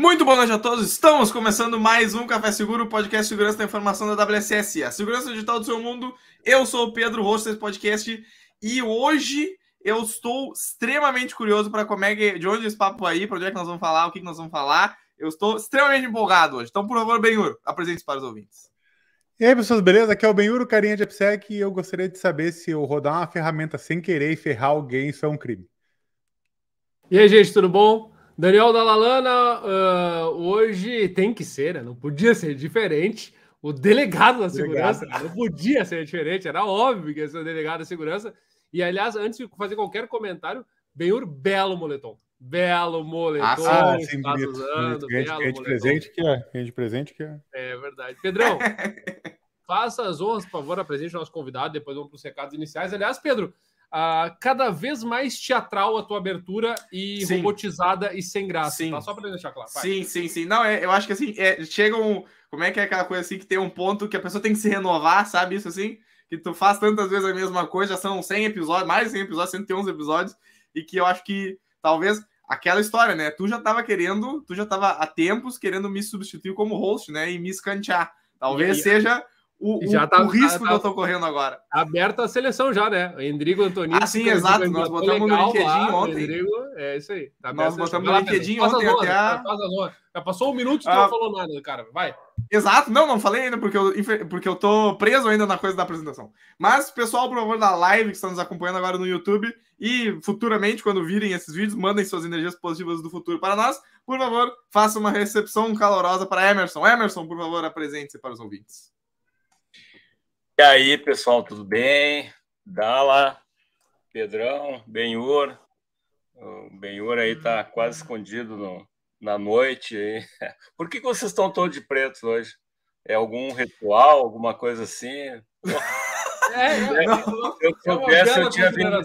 Muito boa noite a todos. Estamos começando mais um Café Seguro, podcast Segurança da Informação da WSS, a segurança digital do seu mundo. Eu sou o Pedro, host desse podcast, e hoje eu estou extremamente curioso para como é que, de onde esse papo aí, para onde é que nós vamos falar, o que, que nós vamos falar. Eu estou extremamente empolgado hoje. Então, por favor, Benhur, apresente para os ouvintes. E aí, pessoas, beleza? Aqui é o Benhur, carinha de AppSec, e eu gostaria de saber se eu rodar uma ferramenta sem querer e ferrar alguém, isso é um crime. E aí, gente, tudo bom? Daniel Dalalana, uh, hoje tem que ser, né? não podia ser diferente. O delegado da segurança delegado. não podia ser diferente, era óbvio que ia ser o delegado da segurança. E aliás, antes de fazer qualquer comentário, Benhur, belo moletom. Belo moletom. Ah, sim, bonito, usando, bonito. Belo de presente que é. presente que é. É verdade. Pedrão, faça as honras, por favor, apresente o nosso convidado, depois vamos para os recados iniciais. Aliás, Pedro, uh, cada vez mais teatral a tua abertura e sim. robotizada e sem graça. Sim. Tá? Só para deixar claro. Vai. Sim, sim, sim. Não, é, eu acho que assim, é, chega um. Como é que é aquela coisa assim que tem um ponto que a pessoa tem que se renovar, sabe? Isso assim? Que tu faz tantas vezes a mesma coisa, já são 100 episódios, mais de 100 episódios, 111 episódios, e que eu acho que talvez aquela história, né? Tu já tava querendo, tu já tava há tempos querendo me substituir como host, né? E me escantear. Talvez seja o, já tá, o risco tá, que eu tô correndo agora. Aberta a seleção já, né? Endrigo Antonino. Ah, sim, exato. Nós botamos no LinkedIn lá, ontem. Endrigo, é isso aí. Tá Nós botamos no LinkedIn ontem até a... Já passou um minuto e ah, não falou nada, cara. Vai. Exato. Não, não falei ainda porque eu, porque eu tô preso ainda na coisa da apresentação. Mas, pessoal, por favor, da live que estão nos acompanhando agora no YouTube e futuramente, quando virem esses vídeos, mandem suas energias positivas do futuro para nós. Por favor, faça uma recepção calorosa para Emerson. Emerson, por favor, apresente-se para os ouvintes. E aí, pessoal, tudo bem? Dala, Pedrão, Benhur. O Benhur aí tá quase escondido no, na noite. Por que, que vocês estão todos de preto hoje? É algum ritual, alguma coisa assim? É, é, eu, eu soubesse, eu tinha vindo.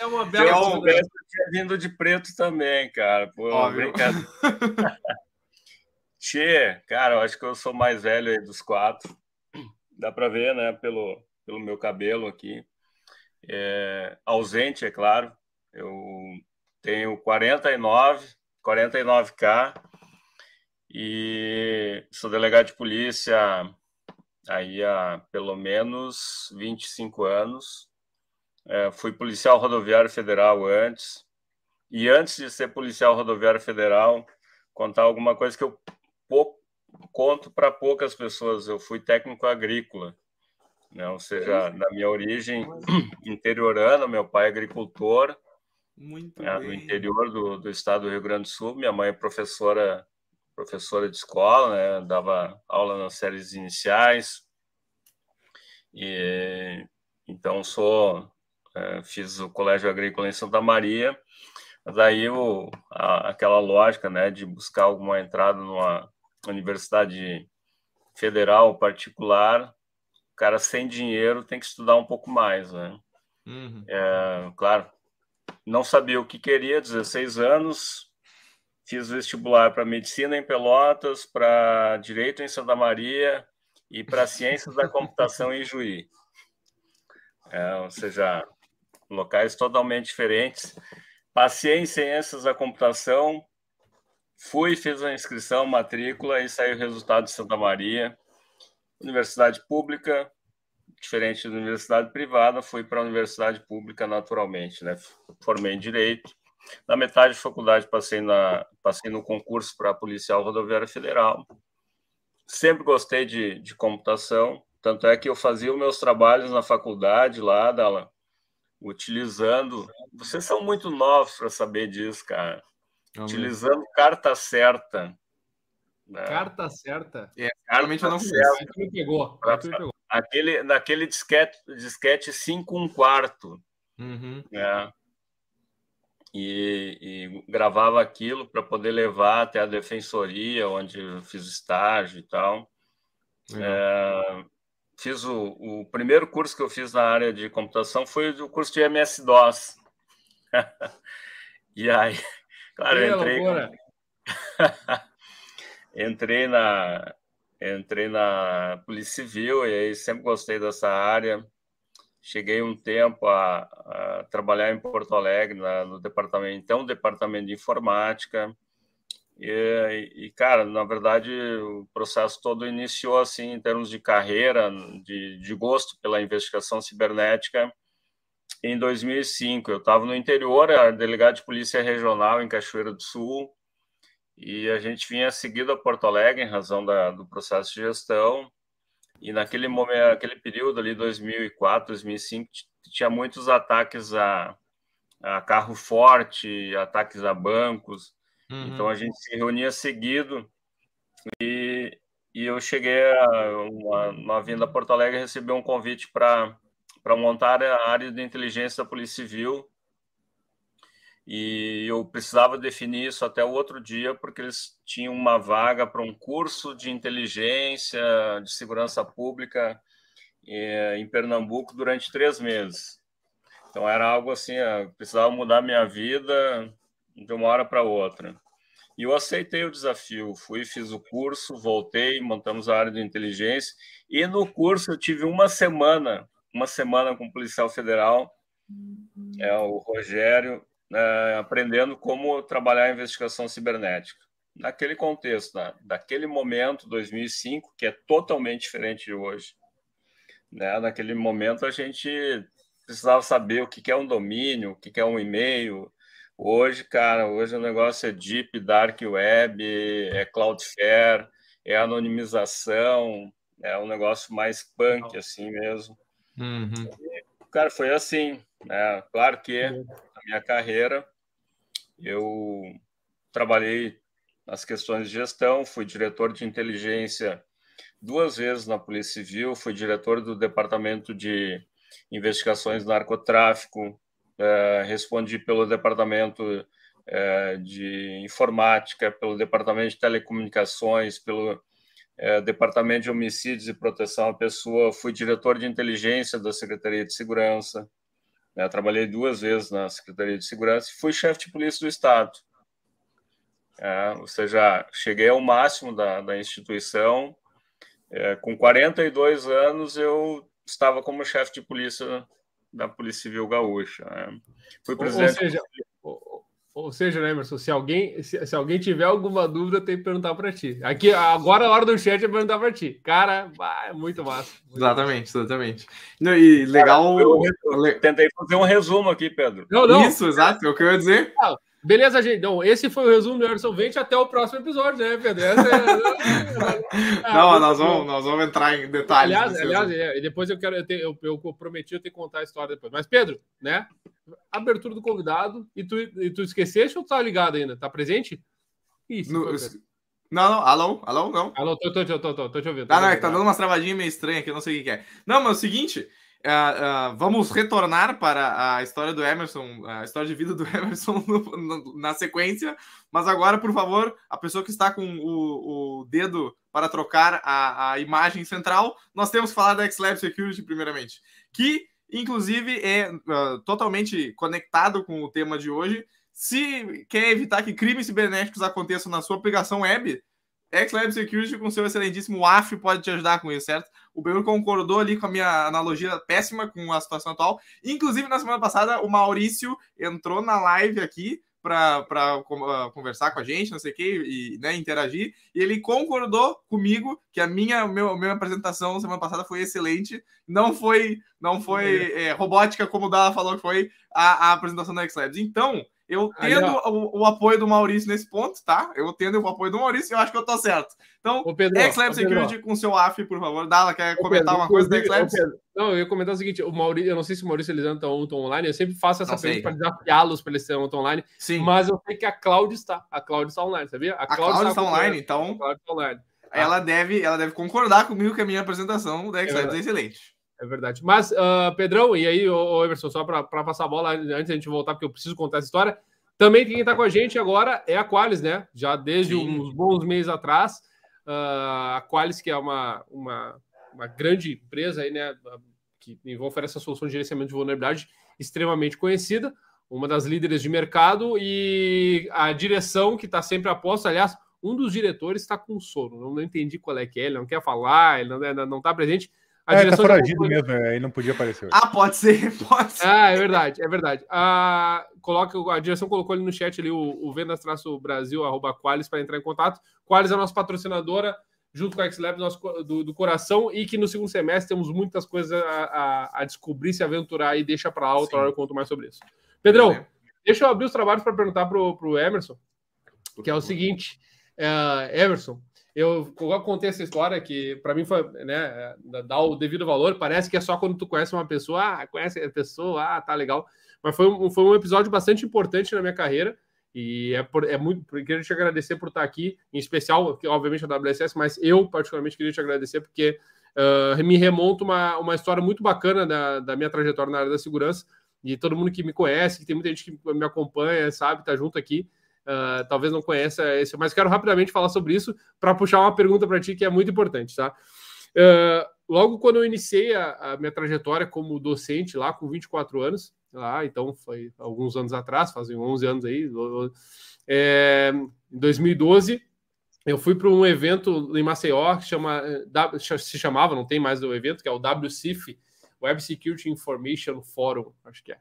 É uma bela eu soubesse, eu tinha vindo de preto também, cara. Pô, Óbvio. brincadeira. Tchê, cara, eu acho que eu sou mais velho aí dos quatro dá para ver, né, pelo, pelo meu cabelo aqui. É, ausente, é claro. Eu tenho 49, 49K e sou delegado de polícia aí há pelo menos 25 anos. É, fui policial rodoviário federal antes. E antes de ser policial rodoviário federal, contar alguma coisa que eu pouco conto para poucas pessoas. Eu fui técnico agrícola, né? ou seja, na minha origem interiorana, meu pai é agricultor, Muito é, no interior do, do estado do Rio Grande do Sul. Minha mãe é professora professora de escola, né? dava aula nas séries iniciais. E então sou é, fiz o colégio agrícola em Santa Maria. Mas aí o, a, aquela lógica, né, de buscar alguma entrada numa universidade federal, particular, o cara sem dinheiro tem que estudar um pouco mais, né? Uhum. É, claro, não sabia o que queria, 16 anos, fiz vestibular para medicina em Pelotas, para direito em Santa Maria e para ciências da computação em Juí. É, ou seja, locais totalmente diferentes. Passei em ciências da computação, Fui, fiz a inscrição, matrícula e saiu o resultado de Santa Maria. Universidade pública, diferente da universidade privada, fui para a universidade pública naturalmente, né? Formei em direito. Na metade da faculdade passei na passei no concurso para policial rodoviária federal. Sempre gostei de, de computação, tanto é que eu fazia os meus trabalhos na faculdade lá, Dala, utilizando. Vocês são muito novos para saber disso, cara. Utilizando carta certa. Né? Carta certa? É, realmente eu não sei. Me pegou. Aquele, naquele disquete, disquete 5 um quarto. Uhum. Né? E, e, gravava aquilo para poder levar até a defensoria, onde eu fiz estágio e tal. Uhum. É, fiz o, o, primeiro curso que eu fiz na área de computação foi o curso de MS-DOS. e aí Claro, eu entrei. entrei na entrei na Polícia Civil e aí sempre gostei dessa área. Cheguei um tempo a, a trabalhar em Porto Alegre na, no departamento, então departamento de informática. E, e, cara, na verdade, o processo todo iniciou assim em termos de carreira, de, de gosto pela investigação cibernética. Em 2005, eu estava no interior, era delegado de polícia regional em Cachoeira do Sul, e a gente vinha seguido a Porto Alegre em razão da, do processo de gestão. E naquele momento, aquele período ali, 2004, 2005, tinha muitos ataques a, a carro forte, ataques a bancos. Uhum. Então a gente se reunia seguido e, e eu cheguei a uma, uma vinda a Porto Alegre recebi um convite para montar a área de inteligência da Polícia Civil e eu precisava definir isso até o outro dia porque eles tinham uma vaga para um curso de inteligência de segurança pública eh, em Pernambuco durante três meses. Então era algo assim, eu precisava mudar minha vida de uma hora para outra. E eu aceitei o desafio, fui, fiz o curso, voltei, montamos a área de inteligência, e no curso eu tive uma semana, uma semana com o policial federal, é o Rogério, é, aprendendo como trabalhar a investigação cibernética. Naquele contexto, né? daquele momento, 2005, que é totalmente diferente de hoje. Né? Naquele momento a gente precisava saber o que é um domínio, o que é um e-mail, Hoje, cara, hoje o negócio é Deep Dark Web, é Cloudflare, é anonimização, é um negócio mais punk, assim mesmo. Uhum. E, cara, foi assim, né? Claro que na minha carreira eu trabalhei nas questões de gestão, fui diretor de inteligência duas vezes na Polícia Civil, fui diretor do Departamento de Investigações do Narcotráfico, é, respondi pelo departamento é, de informática, pelo departamento de telecomunicações, pelo é, departamento de homicídios e proteção à pessoa, fui diretor de inteligência da Secretaria de Segurança, né, trabalhei duas vezes na Secretaria de Segurança e fui chefe de polícia do Estado. É, ou seja, cheguei ao máximo da, da instituição. É, com 42 anos, eu estava como chefe de polícia da Polícia Civil Gaúcha. Né? Fui presidente. Ou seja, ou, seja, né, Emerson, se alguém, se, se, alguém tiver alguma dúvida, tem que perguntar para ti. Aqui, agora a hora do chat é perguntar para ti. Cara, é muito massa. Muito exatamente, massa. exatamente. e legal. Cara, eu, eu, tentei fazer um resumo aqui, Pedro. Não, não. Isso, exato, é o que eu ia dizer. Ah, Beleza, gente. Então, esse foi o resumo do Emerson Vente. Até o próximo episódio, né, Pedro? É... Não, nós vamos, nós vamos entrar em detalhes. Aliás, aliás é, depois eu quero. Eu, ter, eu, eu, prometi eu ter que contar a história depois. Mas, Pedro, né? Abertura do convidado. E tu, e tu esqueceste ou tu tá ligado ainda? Tá presente? Isso. No, não, não, alô, alô, não. Alô, tô, tô, tô, tô, tô, tô te ouvindo. Tá, não, é que tá dando umas travadinhas meio estranhas aqui, eu não sei o que é. Não, mas é o seguinte, Uh, uh, vamos retornar para a história do Emerson, a história de vida do Emerson no, no, na sequência. Mas agora, por favor, a pessoa que está com o, o dedo para trocar a, a, imagem central, nós temos que falar da XLab Security, primeiramente, que inclusive é uh, totalmente conectado com o tema de hoje. Se quer evitar que crimes cibernéticos aconteçam na sua aplicação web, XLab Security com seu excelentíssimo AF pode te ajudar com isso, certo? O Benhur concordou ali com a minha analogia péssima com a situação atual. Inclusive, na semana passada, o Maurício entrou na live aqui para uh, conversar com a gente, não sei o que, e né, interagir. E ele concordou comigo que a minha, meu, minha apresentação semana passada foi excelente. Não foi, não foi é, robótica, como o Dala falou que foi a, a apresentação da X-Labs. Então, eu tendo o, o, apoio do Maurício nesse ponto, tá? Eu tendo o apoio do Maurício, eu acho que eu tô certo. Então, X-Lab Security com seu AF, por favor. Dala, quer ô, comentar Pedro, uma coisa da X-Lab? Não, eu ia comentar o seguinte: o Maurício, eu não sei se o Maurício eles estão online, eu sempre faço essa pergunta para desafiá-los para eles serem online. Sim. Mas eu sei que a Cláudia está. A Cláudia está online, sabia? A Cláudia está, online, então. A Cláudia está online. Ela, deve, ela deve concordar comigo que a minha apresentação da X-Labs é, é excelente. É verdade. Mas, uh, Pedrão, e aí, ô, Emerson, só para passar a bola antes da gente voltar, porque eu preciso contar essa história. Também quem está com a gente agora é a Qualis, né? Já desde Sim. uns bons meses atrás. Uh, a Qualis, que é uma, uma, uma grande empresa aí, né? Que oferece essa solução de gerenciamento de vulnerabilidade extremamente conhecida, uma das líderes de mercado e a direção que está sempre aposta. Aliás, um dos diretores está com sono, não, não, entendi qual é que é, ele não quer falar, ele não está presente. A é, tá foragido já... mesmo, aí não podia aparecer. Hoje. Ah, pode ser, pode ser. Ah, é verdade, é verdade. A, coloca, a direção colocou ali no chat ali o, o vendas-brasil, arroba Qualis, para entrar em contato. Qualis é a nossa patrocinadora, junto com a XLab do, do coração, e que no segundo semestre temos muitas coisas a, a, a descobrir, se aventurar e deixa para lá, outra hora eu conto mais sobre isso. Pedrão, é. deixa eu abrir os trabalhos para perguntar pro, pro Emerson, que é o seguinte, é, Emerson, eu, eu contei essa história que para mim foi, né, dar o devido valor, parece que é só quando tu conhece uma pessoa, ah, conhece a pessoa, ah, tá legal, mas foi um, foi um episódio bastante importante na minha carreira, e é, por, é muito. Queria te agradecer por estar aqui, em especial, obviamente, a WSS, mas eu, particularmente, queria te agradecer porque uh, me remonta uma, uma história muito bacana da, da minha trajetória na área da segurança. E todo mundo que me conhece, que tem muita gente que me acompanha, sabe, tá junto aqui. Uh, talvez não conheça esse, mas quero rapidamente falar sobre isso para puxar uma pergunta para ti que é muito importante, tá? Uh, logo quando eu iniciei a, a, minha trajetória como docente lá com 24 anos, lá, então foi alguns anos atrás, fazem 11 anos aí, é, em 2012, eu fui para um evento em Maceió que chama, se chamava, não tem mais o evento, que é o WCIF, Web Security Information Forum, acho que é.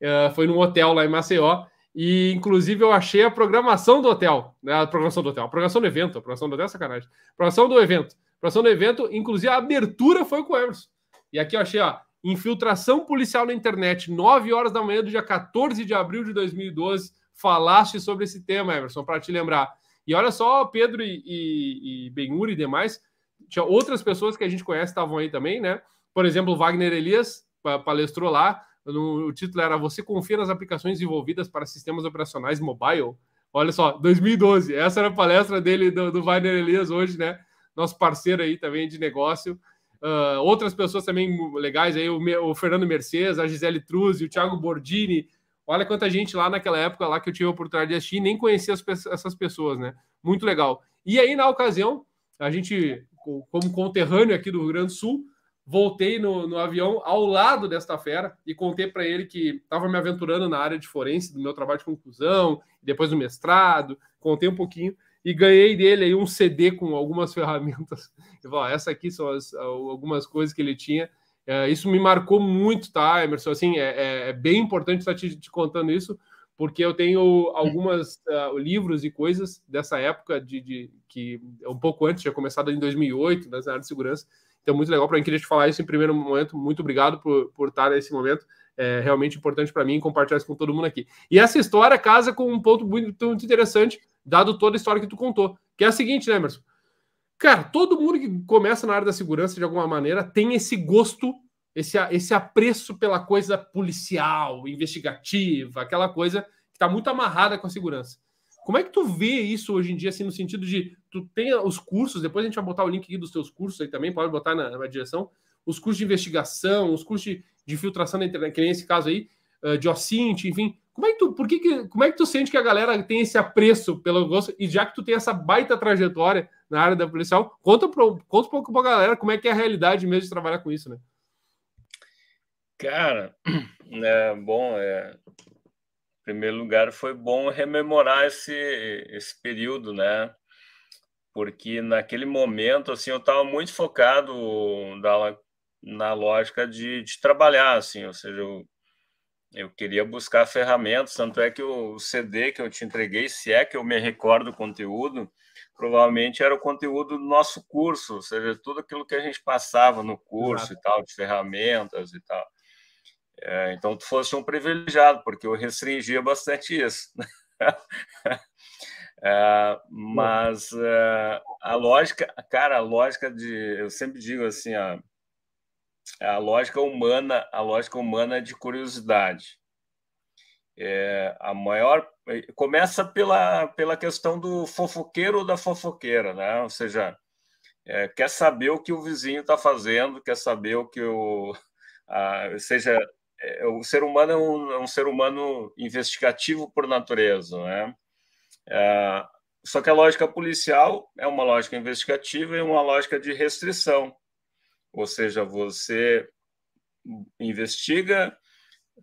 é foi num hotel lá em Maceió, e, inclusive, eu achei a programação do hotel, né? A programação do hotel, a programação do evento, a programação do hotel é sacanagem. A programação do evento. A programação do evento, inclusive, a abertura foi com o Emerson. E aqui eu achei, ó, infiltração policial na internet, 9 horas da manhã do dia 14 de abril de 2012. Falaste sobre esse tema, Emerson, para te lembrar. E olha só, Pedro e, e, e e demais, tinha outras pessoas que a gente conhece estavam aí também, né? Por exemplo, Wagner Elias palestrou lá. No, o título era Você confia nas aplicações envolvidas para sistemas operacionais mobile? Olha só, 2012. Essa era a palestra dele, do, do Wagner Elias, hoje, né? Nosso parceiro aí também de negócio. Uh, outras pessoas também legais aí, o, o, Fernando Mercedes, a Gisele Truzzi, o Thiago Bordini. Olha quanta gente lá naquela época lá que eu tive a oportunidade de assistir, nem conhecia as, essas pessoas, né? Muito legal. E aí, na ocasião, a gente, como conterrâneo aqui do Rio Grande do Sul, voltei no, no avião ao lado desta fera e contei para ele que estava me aventurando na área de forense do meu trabalho de conclusão, depois do mestrado, contei um pouquinho e ganhei dele aí um CD com algumas ferramentas. Eu falei, essa aqui são as, algumas coisas que ele tinha. É, isso me marcou muito, tá, Emerson? Assim, é, é, é bem importante estar te, te, contando isso, porque eu tenho algumas uh, livros e coisas dessa época de, de que é um pouco antes, tinha começado em 2008, na área de segurança, então, muito legal para mim. Queria te falar isso em primeiro momento. Muito obrigado por, por estar nesse momento. É realmente importante para mim compartilhar isso com todo mundo aqui. E essa história casa com um ponto muito, muito interessante, dado toda a história que tu contou, que é a seguinte, né, Emerson? Cara, todo mundo que começa na área da segurança de alguma maneira tem esse gosto, esse, esse apreço pela coisa policial, investigativa, aquela coisa que está muito amarrada com a segurança. Como é que tu vê isso hoje em dia, assim, no sentido de tu tem os cursos, depois a gente vai botar o link dos teus cursos aí também, pode botar na, na direção, os cursos de investigação, os cursos de, de filtração da internet, que nem esse caso aí, uh, de OSINT, enfim. Como é que tu, por que, que como é que tu sente que a galera tem esse apreço pelo gosto, e já que tu tem essa baita trajetória na área da policial, conta, pro, conta um pouco pra galera como é que é a realidade mesmo de trabalhar com isso, né? Cara, é bom, é, primeiro lugar, foi bom rememorar esse, esse período, né? Porque naquele momento, assim, eu estava muito focado na, na lógica de, de trabalhar, assim, ou seja, eu, eu queria buscar ferramentas, tanto é que o CD que eu te entreguei, se é que eu me recordo o conteúdo, provavelmente era o conteúdo do nosso curso, ou seja, tudo aquilo que a gente passava no curso Exato. e tal, de ferramentas e tal. É, então, tu fosse um privilegiado, porque eu restringia bastante isso. é, mas é, a lógica, cara, a lógica de. Eu sempre digo assim, a, a lógica humana, a lógica humana é de curiosidade. É, a maior começa pela, pela questão do fofoqueiro ou da fofoqueira, né? Ou seja, é, quer saber o que o vizinho está fazendo, quer saber o que o a, seja é, o ser humano é um, é um, ser humano investigativo por natureza, né? É, só que a lógica policial é uma lógica investigativa e uma lógica de restrição, ou seja, você investiga,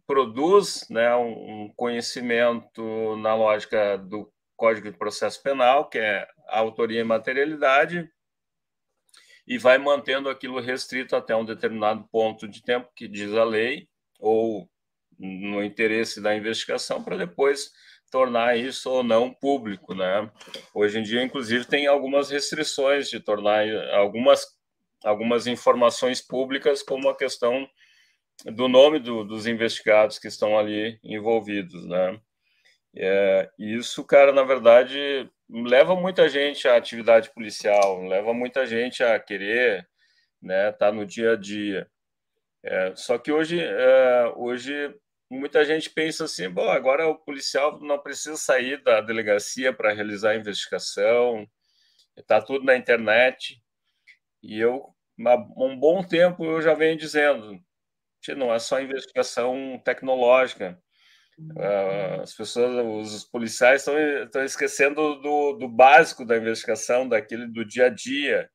produz né, um conhecimento na lógica do Código de Processo Penal, que é autoria e materialidade, e vai mantendo aquilo restrito até um determinado ponto de tempo que diz a lei, ou no interesse da investigação, para depois tornar isso ou não público, né? Hoje em dia, inclusive, tem algumas restrições de tornar algumas, algumas informações públicas, como a questão do nome do, dos investigados que estão ali envolvidos, né? É, isso, cara, na verdade, leva muita gente à atividade policial, leva muita gente a querer, né, tá no dia a dia. É, só que hoje, é, hoje muita gente pensa assim, bom, agora o policial não precisa sair da delegacia para realizar a investigação, está tudo na internet. E eu, há um bom tempo, eu já venho dizendo, não é só investigação tecnológica, Uh, as pessoas, os policiais estão, estão esquecendo do, do básico da investigação, daquele do dia a dia.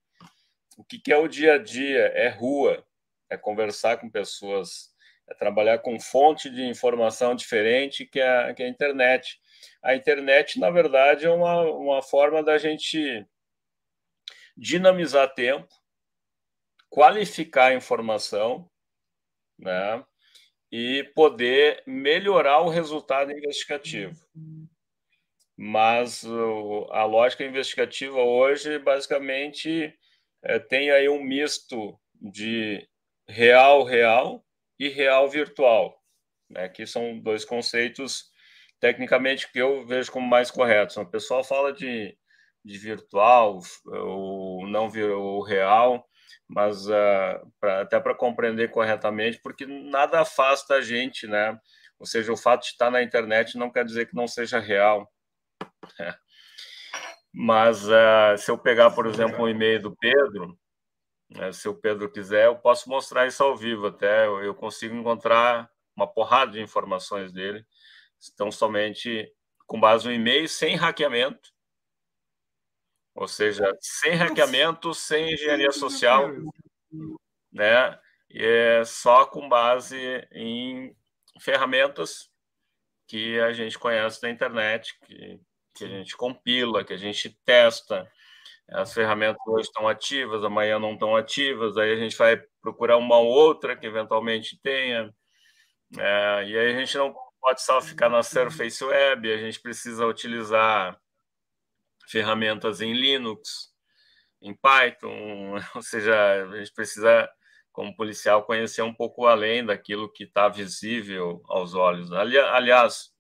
O que, que é o dia a dia? É rua, é conversar com pessoas, é trabalhar com fonte de informação diferente que a, que a internet. A internet, na verdade, é uma, uma forma da gente dinamizar tempo, qualificar a informação, né? e poder melhorar o resultado investigativo. Mas a lógica investigativa hoje, basicamente, é, tem aí um misto de real real e real virtual, né, que são dois conceitos tecnicamente que eu vejo como mais corretos. O pessoal fala de, de virtual, ou não o real, mas uh, pra, até para compreender corretamente, porque nada afasta a gente, né? Ou seja, o fato de estar na internet não quer dizer que não seja real. É. Mas uh, se eu pegar, por exemplo, um e-mail do Pedro, se o Pedro quiser, eu posso mostrar isso ao vivo até. Eu consigo encontrar uma porrada de informações dele, estão somente com base no e-mail, sem hackeamento, ou seja, sem hackeamento, sem engenharia social, né? E é só com base em ferramentas que a gente conhece da internet, que, que a gente compila, que a gente testa. As ferramentas hoje estão ativas, amanhã não estão ativas, aí a gente vai procurar uma outra que eventualmente tenha. É, e aí a gente não pode só ficar na Surface Web, a gente precisa utilizar ferramentas em Linux, em Python, ou seja, a gente precisa, como policial, conhecer um pouco além daquilo que está visível aos olhos. aliás,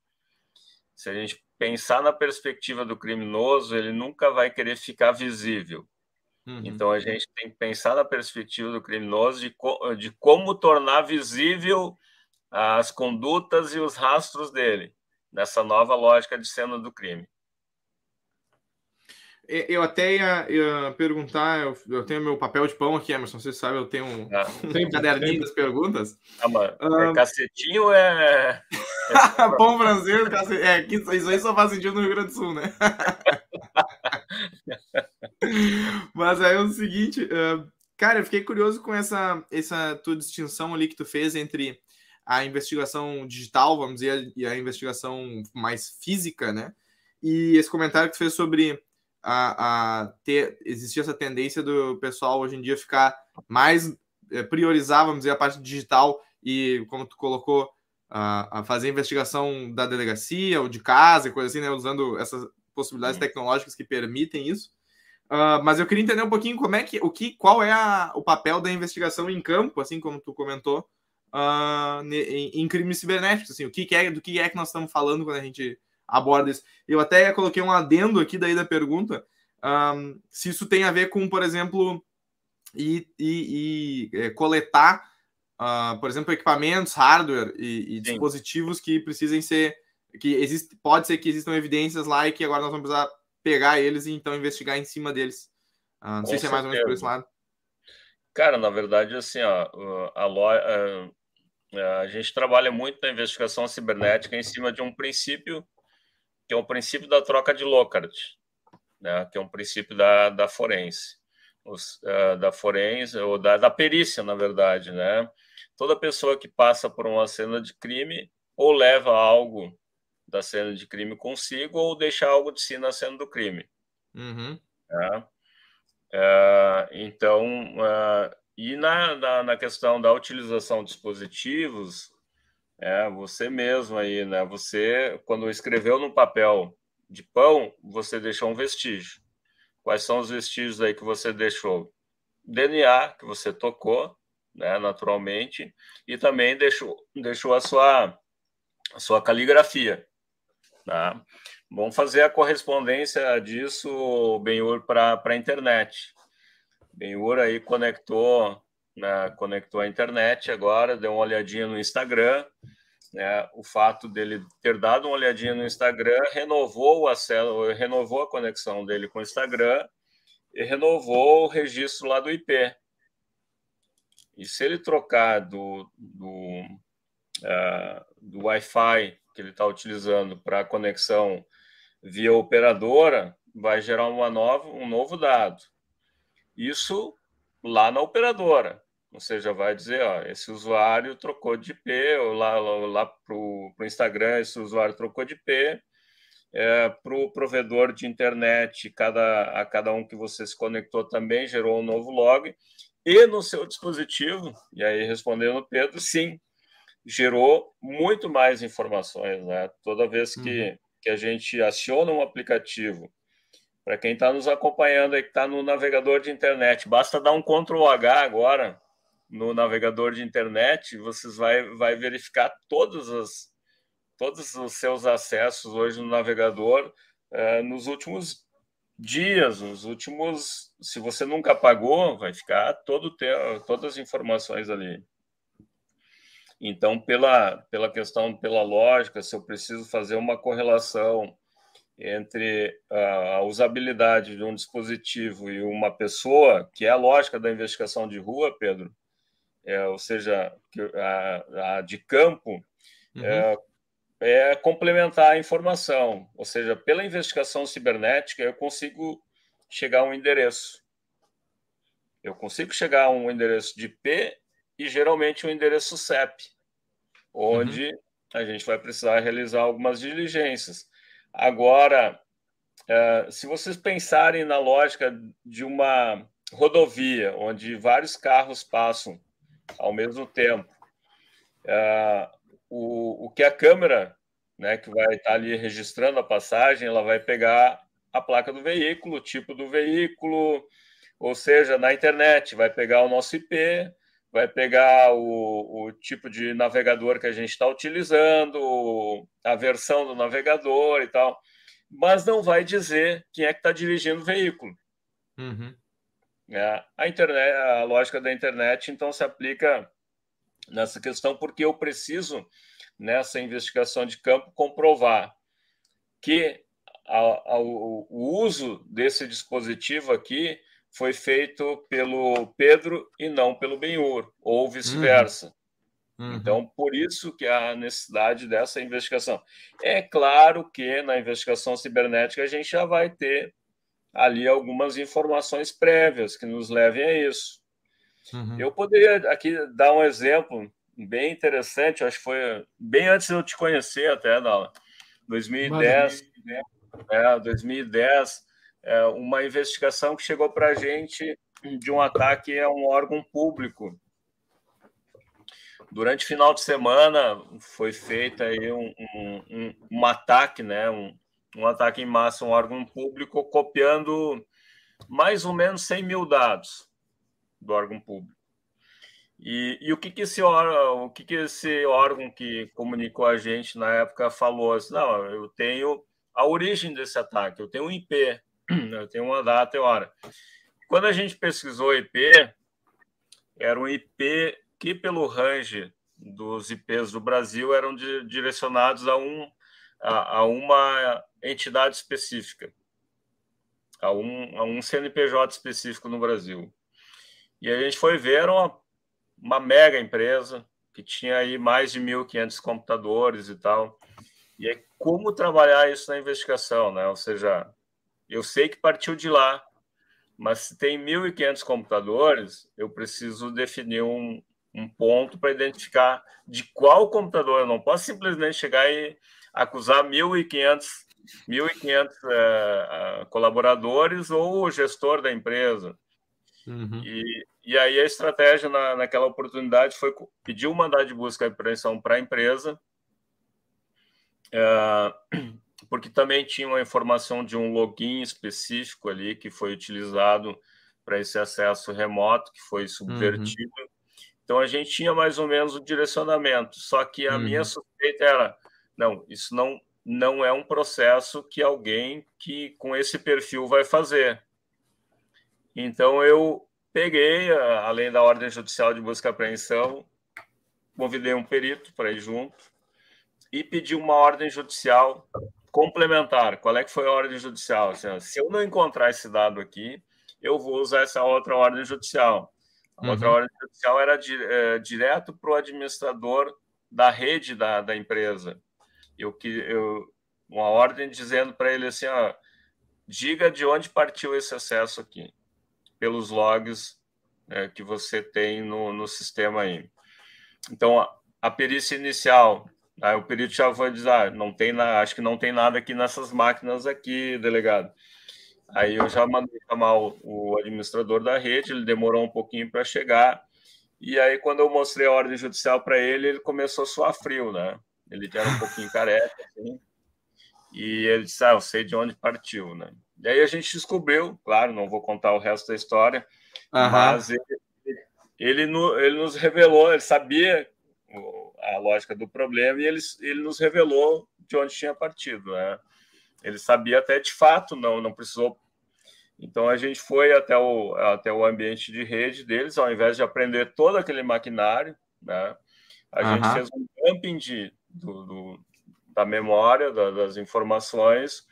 se a gente pensar na perspectiva do criminoso, ele nunca vai querer ficar visível. Uhum. Então a gente tem que pensar na perspectiva do criminoso de, co de como tornar visível as condutas e os rastros dele nessa nova lógica de cena do crime. Eu até ia, ia perguntar, eu, eu, tenho meu papel de pão aqui, Emerson, você sabe, eu tenho um, ah, um caderninho das perguntas. Ah, mano, é cacetinho ou é... é pão francês, cacete... é, isso aí só faz sentido no Rio Grande do Sul, né? Mas aí é o seguinte, uh, cara, eu fiquei curioso com essa, essa tua distinção ali que tu fez entre a investigação digital, vamos dizer, e a investigação mais física, né? E esse comentário que tu fez sobre a, a ter existir essa tendência do pessoal hoje em dia ficar mais é, priorizar, vamos dizer, a parte digital e, como tu colocou, a, a fazer investigação da delegacia ou de casa e coisa assim, né, usando essas possibilidades uhum. tecnológicas que permitem isso. Uh, mas eu queria entender um pouquinho como é que, o que, qual é a, o papel da investigação em campo, assim como tu comentou, uh, em, em, crimes cibernéticos, assim, o que, que é, do que é que nós estamos falando quando a gente aborda isso. Eu até coloquei um adendo aqui daí da pergunta, um, se isso tem a ver com, por exemplo, e, e, e é, coletar, uh, por exemplo, equipamentos, hardware e, e dispositivos que precisem ser, que existe, pode ser que existam evidências lá e que agora nós vamos precisar pegar eles e então investigar em cima deles. Uh, não com sei se é mais ou menos por esse lado. Cara, na verdade, assim, ó, a, a, a gente trabalha muito na investigação cibernética em cima de um princípio que é o princípio da troca de Lockhart, né, que é um princípio da, da forense, os, uh, da forense, ou da, da perícia, na verdade. Né? Toda pessoa que passa por uma cena de crime ou leva algo da cena de crime consigo ou deixa algo de si na cena do crime. Uhum. Né? É, então, é, e na, na, na, questão da utilização de dispositivos, é, você mesmo aí, né? Você, quando escreveu no papel de pão, você deixou um vestígio. Quais são os vestígios aí que você deixou? DNA, que você tocou, né, naturalmente, e também deixou, deixou a sua, a sua caligrafia. Tá? Vamos fazer a correspondência disso, Benhur, para a internet. Benhur aí conectou, né, conectou a internet agora, deu uma olhadinha no Instagram. Né, o fato dele ter dado uma olhadinha no Instagram renovou o acesso, renovou a conexão dele com o Instagram e renovou o registro lá do IP. E se ele trocar do, do, uh, do Wi-Fi que ele está utilizando para conexão via operadora, vai gerar uma nova, um novo dado. Isso lá na operadora. Ou seja, vai dizer, ó, esse usuário trocou de IP, ou lá, lá, lá para o Instagram, esse usuário trocou de IP, é, para o provedor de internet, cada, a cada um que você se conectou também gerou um novo log, e no seu dispositivo, e aí respondendo Pedro, sim, gerou muito mais informações. Né? Toda vez que, uhum. que a gente aciona um aplicativo, para quem está nos acompanhando aí, que está no navegador de internet, basta dar um Ctrl H agora no navegador de internet, vocês vai, vai verificar todas as, todos os seus acessos hoje no navegador eh, nos últimos dias, nos últimos. Se você nunca pagou, vai ficar todo todas as informações ali. Então, pela, pela questão, pela lógica, se eu preciso fazer uma correlação entre a usabilidade de um dispositivo e uma pessoa, que é a lógica da investigação de rua, Pedro, é, ou seja, a, a de campo, uhum. é, é complementar a informação, ou seja, pela investigação cibernética eu consigo chegar a um endereço. Eu consigo chegar a um endereço de IP e geralmente um endereço CEP, onde uhum. a gente vai precisar realizar algumas diligências. Agora, uh, se vocês pensarem na lógica de uma rodovia, onde vários carros passam ao mesmo tempo, uh, o, o que a câmera, né, que vai estar ali registrando a passagem, ela vai pegar a placa do veículo, o tipo do veículo, ou seja, na internet, vai pegar o nosso IP, vai pegar o, o tipo de navegador que a gente está utilizando, a versão do navegador e tal, mas não vai dizer quem é que está dirigindo o veículo. Uhum. É, a internet, a lógica da internet, então, se aplica nessa questão, porque eu preciso, nessa investigação de campo, comprovar que a, a, o, o uso desse dispositivo aqui foi feito pelo Pedro e não pelo Benhur, ou vice-versa. Uhum. uhum. Então, por isso que há a necessidade dessa investigação. É claro que na investigação cibernética a gente já vai ter ali algumas informações prévias que nos levem a isso. Uhum. Eu poderia aqui dar um exemplo bem interessante, acho que foi bem antes de eu te conhecer até, Nala. 2010, né? é, 2010 é, uma investigação que chegou para a gente de um ataque a um órgão público. Durante o final de semana foi feito aí um, um, um, um ataque, né? Um, um ataque em massa a um órgão público, copiando mais ou menos 100 mil dados do órgão público. E, e o que, que esse órgão, o que, que esse órgão que comunicou a gente na época falou? Assim, não, eu tenho a origem desse ataque, eu tenho um IP, tenho uma data e hora. Quando a gente pesquisou IP, era um IP que, pelo range dos IPs do Brasil, eram de, direcionados a, um, a, a, uma entidade específica, a um, a um CNPJ específico no Brasil. E a gente foi ver, uma, uma mega empresa que tinha aí mais de 1.500 computadores e tal. E é como trabalhar isso na investigação, né? Ou seja, eu sei que partiu de lá, mas se tem 1.500 computadores, eu preciso definir um, um ponto para identificar de qual computador. Eu não posso simplesmente chegar e acusar 1.500 1.500 é, colaboradores ou o gestor da empresa. Uhum. E, e aí a estratégia na, naquela oportunidade foi pedir o um mandado de busca e apreensão para a empresa, é, porque também tinha uma informação de um login específico ali que foi utilizado para esse acesso remoto, que foi subvertido. Uhum. Então a gente tinha mais ou menos o direcionamento, só que a uhum. minha suspeita era, não, isso não não é um processo que alguém que com esse perfil vai fazer. Então eu peguei, além da ordem judicial de busca e apreensão, convidei um perito para ir junto e pedi uma ordem judicial complementar. Qual é que foi a ordem judicial? Assim, se eu não encontrar esse dado aqui, eu vou usar essa outra ordem judicial. A uhum. outra ordem judicial era di, é, direto para o administrador da rede da, da empresa. Eu, eu, uma ordem dizendo para ele assim, ó, diga de onde partiu esse acesso aqui, pelos logs é, que você tem no, no sistema aí. Então, a, a perícia inicial, aí o perito já vai dizer, ah, não tem na, acho que não tem nada aqui nessas máquinas aqui, delegado. Aí eu já mandei chamar o, o administrador da rede, ele demorou um pouquinho para chegar, e aí quando eu mostrei a ordem judicial para ele, ele começou a suar frio, né? Ele já era um pouquinho careca, assim, e ele disse, ah, eu sei de onde partiu, né? E aí a gente descobriu, claro, não vou contar o resto da história, uhum. mas ele, ele, ele nos revelou, ele sabia a lógica do problema e ele, ele nos revelou de onde tinha partido, né? Ele sabia até de fato, não, não precisou. Então a gente foi até o, até o ambiente de rede deles, ao invés de aprender todo aquele maquinário, né? A uhum. gente fez um dumping de, do, do, da memória, da, das informações,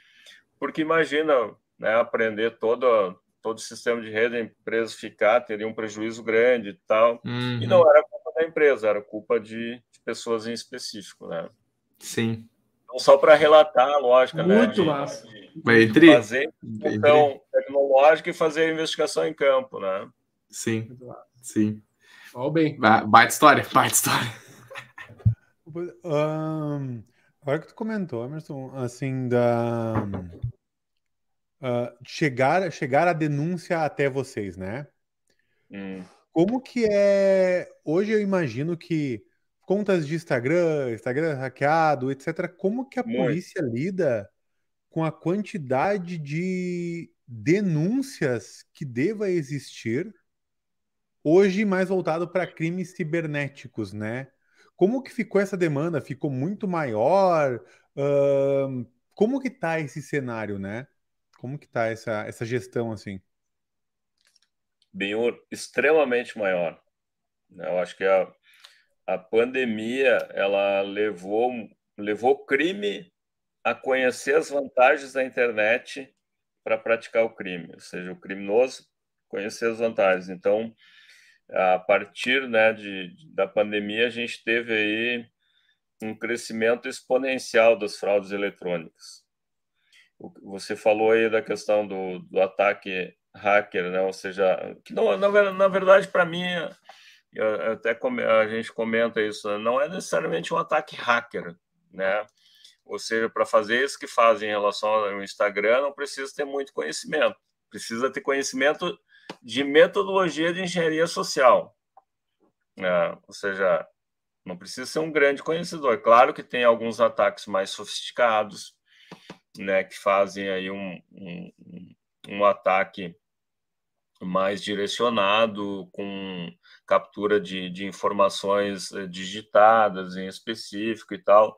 porque imagina né, aprender todo, todo o sistema de rede, a empresa ficar, teria um prejuízo grande e tal. Uhum. E não era culpa da empresa, era culpa de pessoas em específico, né? Sim. Então, só para relatar a lógica, né, Muito né? massa. De, de fazer então tecnológica e fazer a investigação em campo, né? Sim, sim. Ó, bem. Baita história, baita história. Um, agora que tu comentou, Emerson, assim, da uh, chegar, chegar a denúncia até vocês, né? Hum. Como que é. Hoje eu imagino que contas de Instagram, Instagram hackeado, etc. Como que a Muito. polícia lida com a quantidade de denúncias que deva existir hoje mais voltado para crimes cibernéticos, né? Como que ficou essa demanda? Ficou muito maior? Uh, como que tá esse cenário, né? Como que tá essa, essa gestão assim? Bem, extremamente maior. Eu acho que a, a pandemia ela levou levou crime a conhecer as vantagens da internet para praticar o crime, ou seja, o criminoso conhecer as vantagens. Então, a partir né, de, da pandemia, a gente teve aí um crescimento exponencial das fraudes eletrônicas. Você falou aí da questão do, do ataque hacker, né? ou seja, que não, na, na verdade, para mim, até a gente comenta isso, né? não é necessariamente um ataque hacker, né? Ou seja, para fazer isso que fazem em relação ao Instagram, não precisa ter muito conhecimento, precisa ter conhecimento de metodologia de engenharia social. Né? Ou seja, não precisa ser um grande conhecedor. Claro que tem alguns ataques mais sofisticados, né, que fazem aí um, um, um ataque mais direcionado, com captura de, de informações eh, digitadas em específico e tal,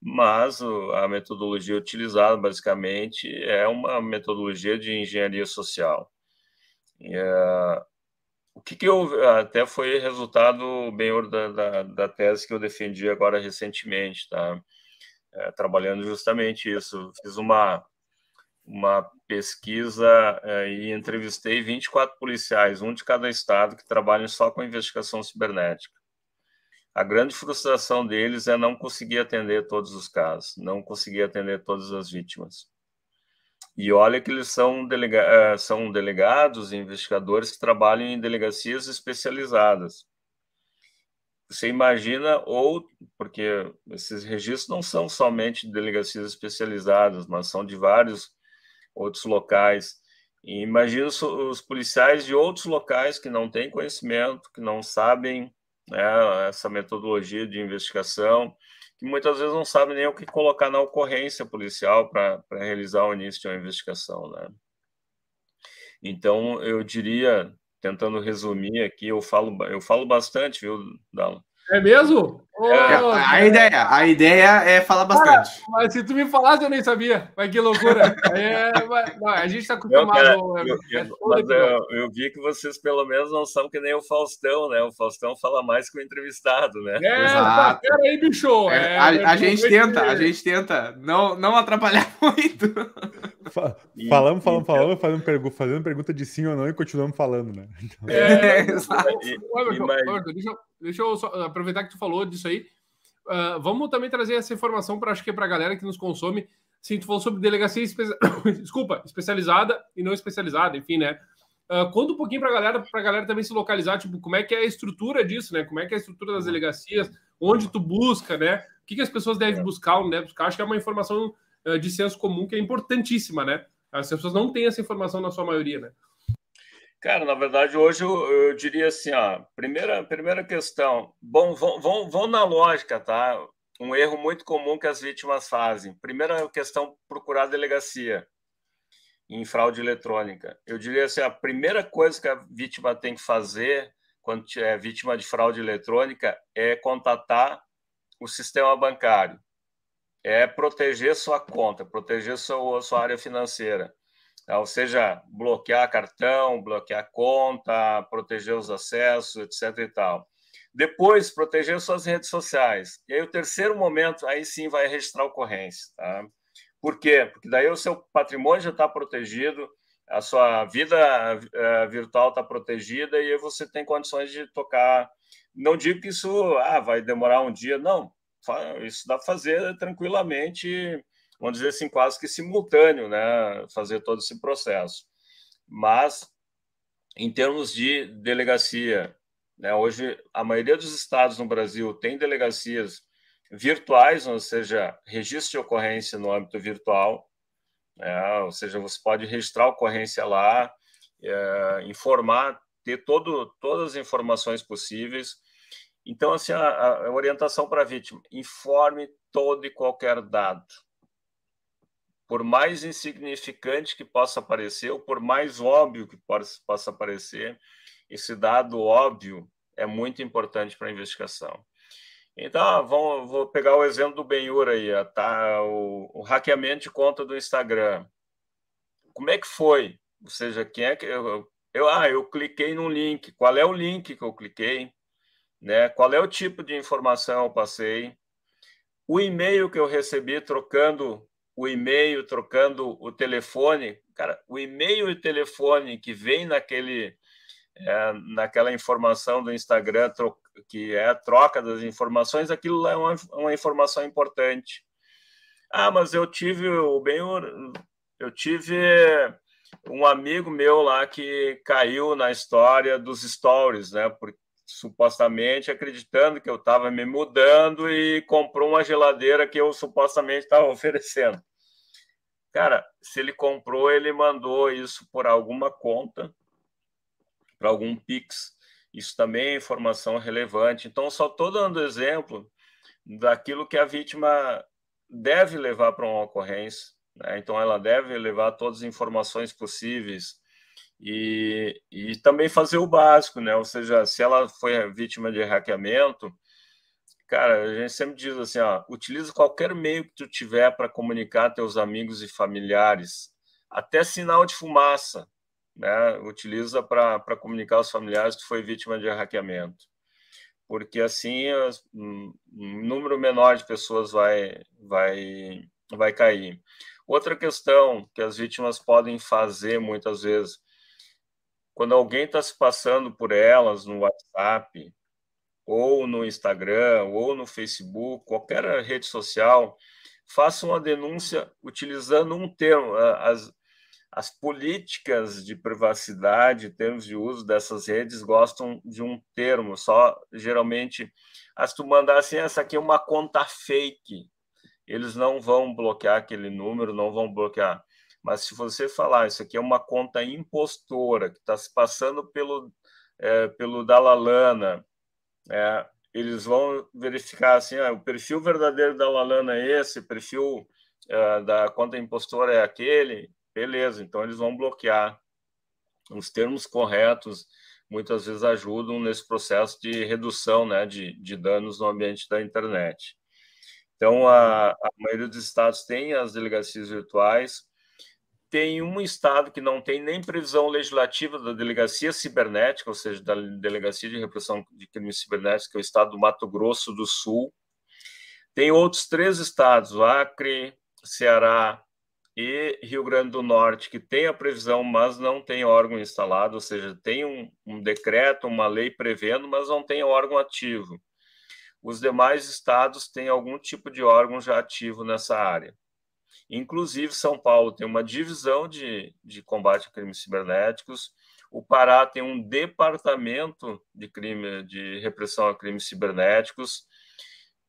mas a metodologia utilizada basicamente é uma metodologia de engenharia social. É, o que, que eu até foi resultado bem da, da, da, tese que eu defendi agora recentemente, tá? É, trabalhando justamente isso. Fiz uma uma pesquisa é, e entrevistei 24 policiais, um de cada estado, que trabalham só com investigação cibernética. A grande frustração deles é não conseguir atender todos os casos, não conseguir atender todas as vítimas. E olha que eles são, delega é, são delegados e investigadores que trabalham em delegacias especializadas. você imagina, ou porque esses registros não são somente de delegacias especializadas, mas são de vários outros locais. E imagina os, os policiais de outros locais que não têm conhecimento, que não sabem né, essa metodologia de investigação, que muitas vezes não sabem nem o que colocar na ocorrência policial para realizar o início de uma investigação. Né? Então, eu diria, tentando resumir aqui, eu falo, eu falo bastante, viu, Dala? É mesmo? Oh, a, a ideia, a ideia é falar bastante. Cara, mas se tu me falasse, eu nem sabia. Mas que loucura. É, a gente está acostumado. Não, cara, eu, é eu, mas eu, eu, vi que vocês, pelo menos, não são que nem o Faustão, né? O Faustão fala mais que o entrevistado, né? É, Exato. peraí, bicho. É, é, a, a gente tenta, a gente tenta não, não atrapalhar muito. falamos, falamos, falamos, fazendo, pergu fazendo pergunta de sim ou não e continuamos falando, né? Então... É, exato. E, e, deixa, deixa eu aproveitar que tu falou disso aí. Uh, vamos também trazer essa informação para acho que é para a galera que nos consome. Sim, tu falou sobre delegacia espe... desculpa, especializada e não especializada, enfim, né? Uh, conta um pouquinho para a galera, para a galera também se localizar, tipo, como é que é a estrutura disso, né? Como é que é a estrutura das delegacias, onde tu busca, né? O que, que as pessoas devem buscar, ou não devem buscar? Acho que é uma informação uh, de senso comum que é importantíssima, né? As pessoas não têm essa informação na sua maioria, né? Cara, na verdade, hoje eu, eu, diria assim, ó, primeira, primeira questão, bom, vão, vão, vão na lógica, tá? Um erro muito comum que as vítimas fazem. Primeira questão, procurar delegacia em fraude eletrônica. Eu diria assim, a primeira coisa que a vítima tem que fazer quando é vítima de fraude eletrônica é contatar o sistema bancário, é proteger sua conta, proteger sua, sua área financeira. Tá? ou seja, bloquear cartão, bloquear conta, proteger os acessos, etc. e tal. Depois, proteger suas redes sociais. E aí, o terceiro momento, aí sim vai registrar ocorrência. Tá? Por quê? Porque daí o seu patrimônio já está protegido, a sua vida uh, virtual está protegida e você tem condições de tocar. Não digo que isso ah, vai demorar um dia, não. Isso dá para fazer tranquilamente vamos dizer assim, quase que simultâneo, né, fazer todo esse processo. Mas, em termos de delegacia, né, hoje a maioria dos estados no Brasil tem delegacias virtuais, ou seja, registro de ocorrência no âmbito virtual, né, ou seja, você pode registrar a ocorrência lá, é, informar, ter todo, todas as informações possíveis. Então, assim, a, a orientação para a vítima, informe todo e qualquer dado por mais insignificante que possa parecer, ou por mais óbvio que possa parecer, esse dado óbvio é muito importante para a investigação. Então, vamos, vou pegar o exemplo do Benhur aí, tá? o, o hackeamento de conta do Instagram. Como é que foi? Ou seja, quem é que eu, eu, ah, eu cliquei num link. Qual é o link que eu cliquei? Né? Qual é o tipo de informação eu passei? O e-mail que eu recebi trocando o e-mail, trocando o telefone. Cara, o e-mail e o telefone que vem naquele, é, naquela informação do Instagram, que é a troca das informações, aquilo é uma, uma informação importante. Ah, mas eu tive o bem, eu tive um amigo meu lá que caiu na história dos stories, né? Porque supostamente acreditando que eu estava me mudando e comprou uma geladeira que eu supostamente estava oferecendo. Cara, se ele comprou, ele mandou isso por alguma conta, para algum Pix. Isso também é informação relevante. Então, só estou dando exemplo daquilo que a vítima deve levar para uma ocorrência. Né? Então, ela deve levar todas as informações possíveis e, e também fazer o básico, né? Ou seja, se ela foi vítima de hackeamento, cara, a gente sempre diz assim, ó, utiliza qualquer meio que tu tiver para comunicar teus amigos e familiares, até sinal de fumaça, né? Utiliza para comunicar aos familiares que foi vítima de hackeamento, porque assim um número menor de pessoas vai vai vai cair. Outra questão que as vítimas podem fazer muitas vezes quando alguém está se passando por elas no WhatsApp, ou no Instagram, ou no Facebook, qualquer rede social, faça uma denúncia utilizando um termo. As, as políticas de privacidade, termos de uso dessas redes gostam de um termo, só geralmente, ah, se tu mandar assim, essa aqui é uma conta fake, eles não vão bloquear aquele número, não vão bloquear. Mas se você falar, isso aqui é uma conta impostora que está se passando pelo, é, pelo Dalalana, é, eles vão verificar assim, ah, o perfil verdadeiro da Dalalana é esse, o perfil é, da conta impostora é aquele, beleza, então eles vão bloquear. Os termos corretos muitas vezes ajudam nesse processo de redução né, de, de danos no ambiente da internet. Então, a, a maioria dos estados tem as delegacias virtuais, tem um estado que não tem nem previsão legislativa da delegacia cibernética, ou seja, da delegacia de repressão de crimes cibernéticos, que é o estado do Mato Grosso do Sul. Tem outros três estados, Acre, Ceará e Rio Grande do Norte, que tem a previsão, mas não tem órgão instalado, ou seja, tem um, um decreto, uma lei prevendo, mas não tem órgão ativo. Os demais estados têm algum tipo de órgão já ativo nessa área. Inclusive, São Paulo tem uma divisão de, de combate a crimes cibernéticos, o Pará tem um departamento de crime de repressão a crimes cibernéticos,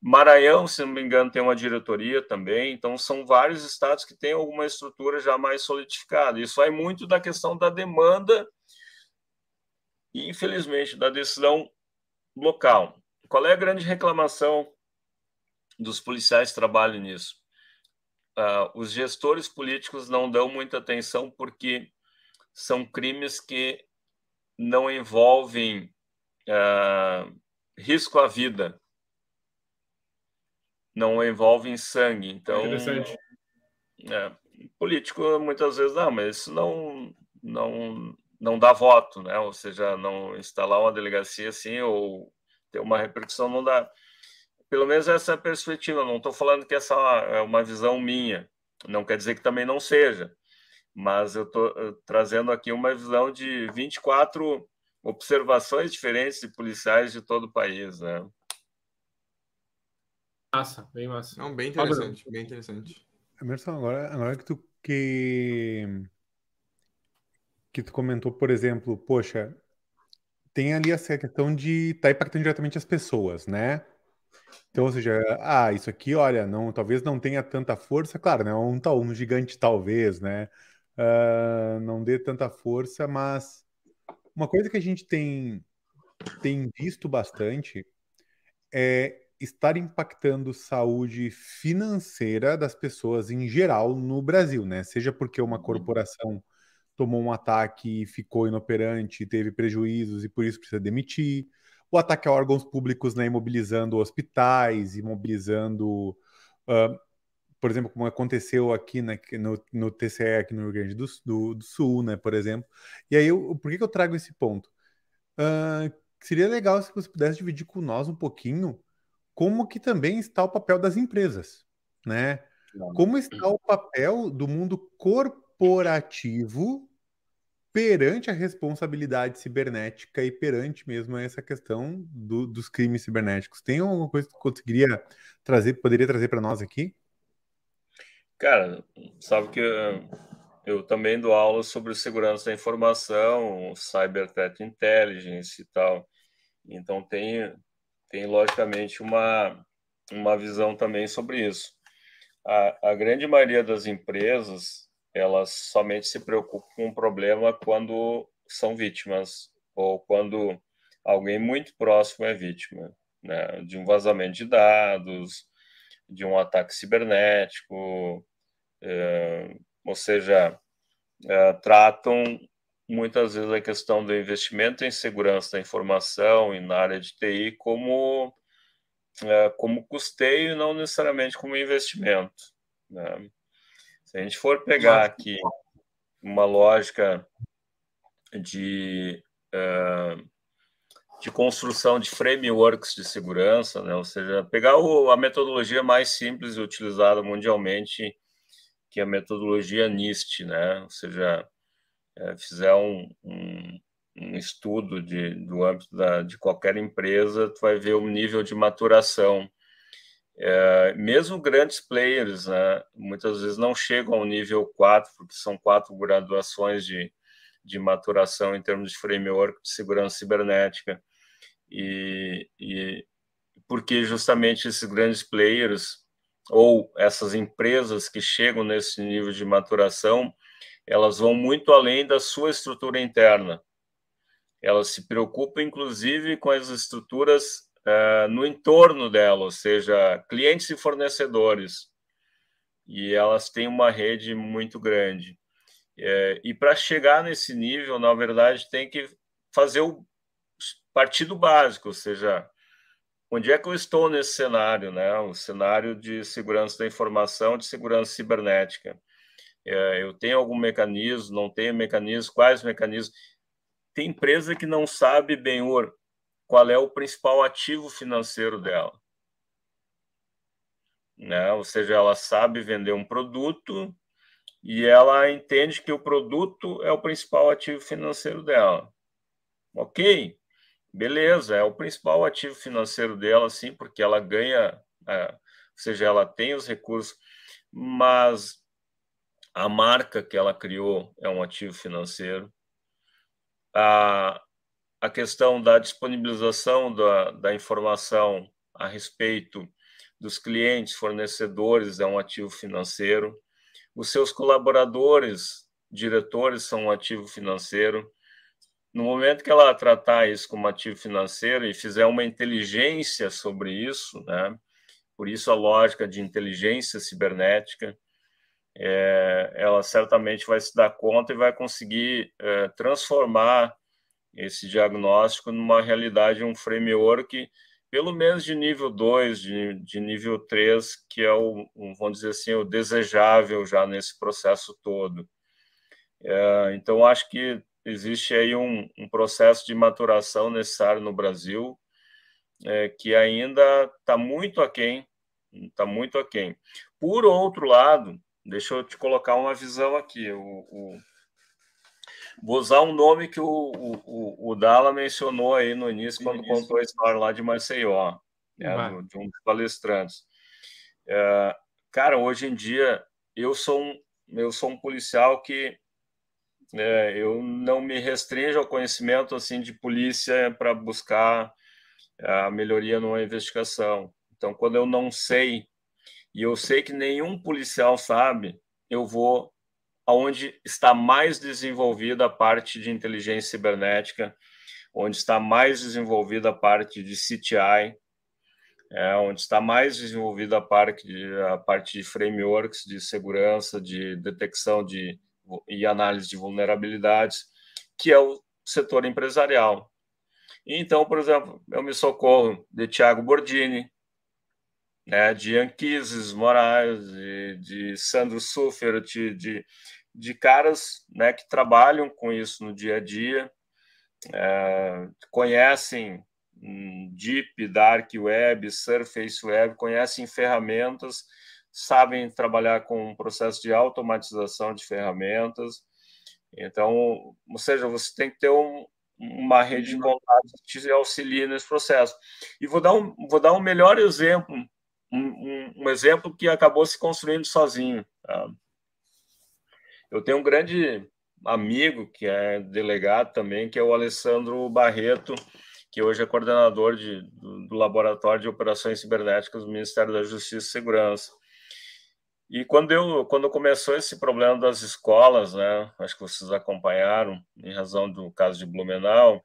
Maranhão, se não me engano, tem uma diretoria também. Então, são vários estados que têm alguma estrutura já mais solidificada. Isso vai muito da questão da demanda e, infelizmente, da decisão local. Qual é a grande reclamação dos policiais que trabalham nisso? Uh, os gestores políticos não dão muita atenção porque são crimes que não envolvem uh, risco à vida não envolvem sangue. Então, Interessante. É, político muitas vezes não, mas isso não, não, não dá voto, né? Ou seja, não instalar uma delegacia assim ou ter uma repercussão não dá. Pelo menos essa é a perspectiva. Não estou falando que essa é uma visão minha. Não quer dizer que também não seja. Mas eu estou trazendo aqui uma visão de 24 observações diferentes de policiais de todo o país, né? Massa, bem massa. Não, bem interessante, bem interessante. Emerson, agora, agora que tu que que tu comentou, por exemplo, poxa, tem ali essa questão de estar tá impactando diretamente as pessoas, né? Então, ou seja, ah, isso aqui, olha, não, talvez não tenha tanta força, claro, né? Um tal, um gigante talvez, né? Uh, não dê tanta força, mas uma coisa que a gente tem tem visto bastante é estar impactando saúde financeira das pessoas em geral no Brasil, né? Seja porque uma uhum. corporação tomou um ataque e ficou inoperante, teve prejuízos e por isso precisa demitir, o ataque a órgãos públicos, né, imobilizando hospitais, imobilizando, uh, por exemplo, como aconteceu aqui né, no, no TCE, aqui no Rio Grande do, do, do Sul, né, por exemplo. E aí, eu, por que, que eu trago esse ponto? Uh, seria legal se você pudesse dividir com nós um pouquinho como que também está o papel das empresas, né? Como está o papel do mundo corporativo perante a responsabilidade cibernética e perante mesmo essa questão do, dos crimes cibernéticos. Tem alguma coisa que conseguiria trazer, poderia trazer para nós aqui? Cara, sabe que eu, eu, também dou aula sobre segurança da informação, cyber threat intelligence e tal. Então tem tem logicamente uma, uma visão também sobre isso. A, a grande maioria das empresas elas somente se preocupam com o problema quando são vítimas ou quando alguém muito próximo é vítima né, de um vazamento de dados, de um ataque cibernético, é, ou seja, é, tratam muitas vezes a questão do investimento em segurança da informação e na área de TI como, é, como custeio e não necessariamente como investimento. Né? Se a gente for pegar aqui uma lógica de, é, de construção de frameworks de segurança, né? ou seja, pegar o, a metodologia mais simples utilizada mundialmente, que é a metodologia NIST, né? ou seja, é, fizer um, um, um, estudo de, do âmbito da, de qualquer empresa, tu vai ver o nível de maturação É, mesmo grandes players, né, muitas vezes não chegam ao nível 4, porque são quatro graduações de, de maturação em termos de framework de segurança cibernética. E, e porque justamente esses grandes players ou essas empresas que chegam nesse nível de maturação, elas vão muito além da sua estrutura interna. Elas se preocupam, inclusive, com as estruturas uh, no entorno dela, ou seja, clientes e fornecedores. E elas têm uma rede muito grande. É, e para chegar nesse nível, na verdade, tem que fazer o partido básico, ou seja, onde é que eu estou nesse cenário, né? O cenário de segurança da informação, de segurança cibernética. É, eu tenho algum mecanismo, não tenho mecanismo, quais mecanismos? Tem empresa que não sabe bem qual é o principal ativo financeiro dela. Né? Ou seja, ela sabe vender um produto e ela entende que o produto é o principal ativo financeiro dela. Ok, beleza, é o principal ativo financeiro dela, sim, porque ela ganha, é, ou seja, ela tem os recursos, mas a marca que ela criou é um ativo financeiro. A, a questão da disponibilização da, da informação a respeito dos clientes, fornecedores, é um ativo financeiro. Os seus colaboradores, diretores, são um ativo financeiro. No momento que ela tratar isso como ativo financeiro e fizer uma inteligência sobre isso, né? por isso a lógica de inteligência cibernética, é, ela certamente vai se dar conta e vai conseguir é, transformar esse diagnóstico numa realidade, um framework, pelo menos de nível 2, de, de nível 3, que é o, vamos dizer assim, o desejável já nesse processo todo. É, então, acho que existe aí um, um, processo de maturação necessário no Brasil, é, que ainda está muito aquém, está muito aquém. Por outro lado, deixa eu te colocar uma visão aqui, o, o Vou usar um nome que o, o, o Dala mencionou aí no início, quando Isso. contou a história lá de Maceió, né, do, de um dos palestrantes. É, cara, hoje em dia, eu sou um, eu sou um policial que é, eu não me restringo ao conhecimento assim de polícia para buscar a melhoria numa investigação. Então, quando eu não sei, e eu sei que nenhum policial sabe, eu vou onde está mais desenvolvida a parte de inteligência cibernética, onde está mais desenvolvida a parte de CTI, é, onde está mais desenvolvida a parte, de, a parte de frameworks de segurança, de detecção de, e análise de vulnerabilidades, que é o setor empresarial. Então, por exemplo, eu me socorro de Tiago Bordini, né, de Anquises Moraes, de, de Sandro Suffert, de, de, de, caras né, que trabalham com isso no dia a dia, é, conhecem Deep, Dark Web, Surface Web, conhecem ferramentas, sabem trabalhar com um processo de automatização de ferramentas. Então, ou seja, você tem que ter um, uma rede de contatos que te auxilie nesse processo. E vou dar um, vou dar um melhor exemplo um, um, exemplo que acabou se construindo sozinho. Tá? Eu tenho um grande amigo que é delegado também, que é o Alessandro Barreto, que hoje é coordenador de, do, do Laboratório de Operações Cibernéticas do Ministério da Justiça e Segurança. E quando eu quando começou esse problema das escolas, né, acho que vocês acompanharam, em razão do caso de Blumenau,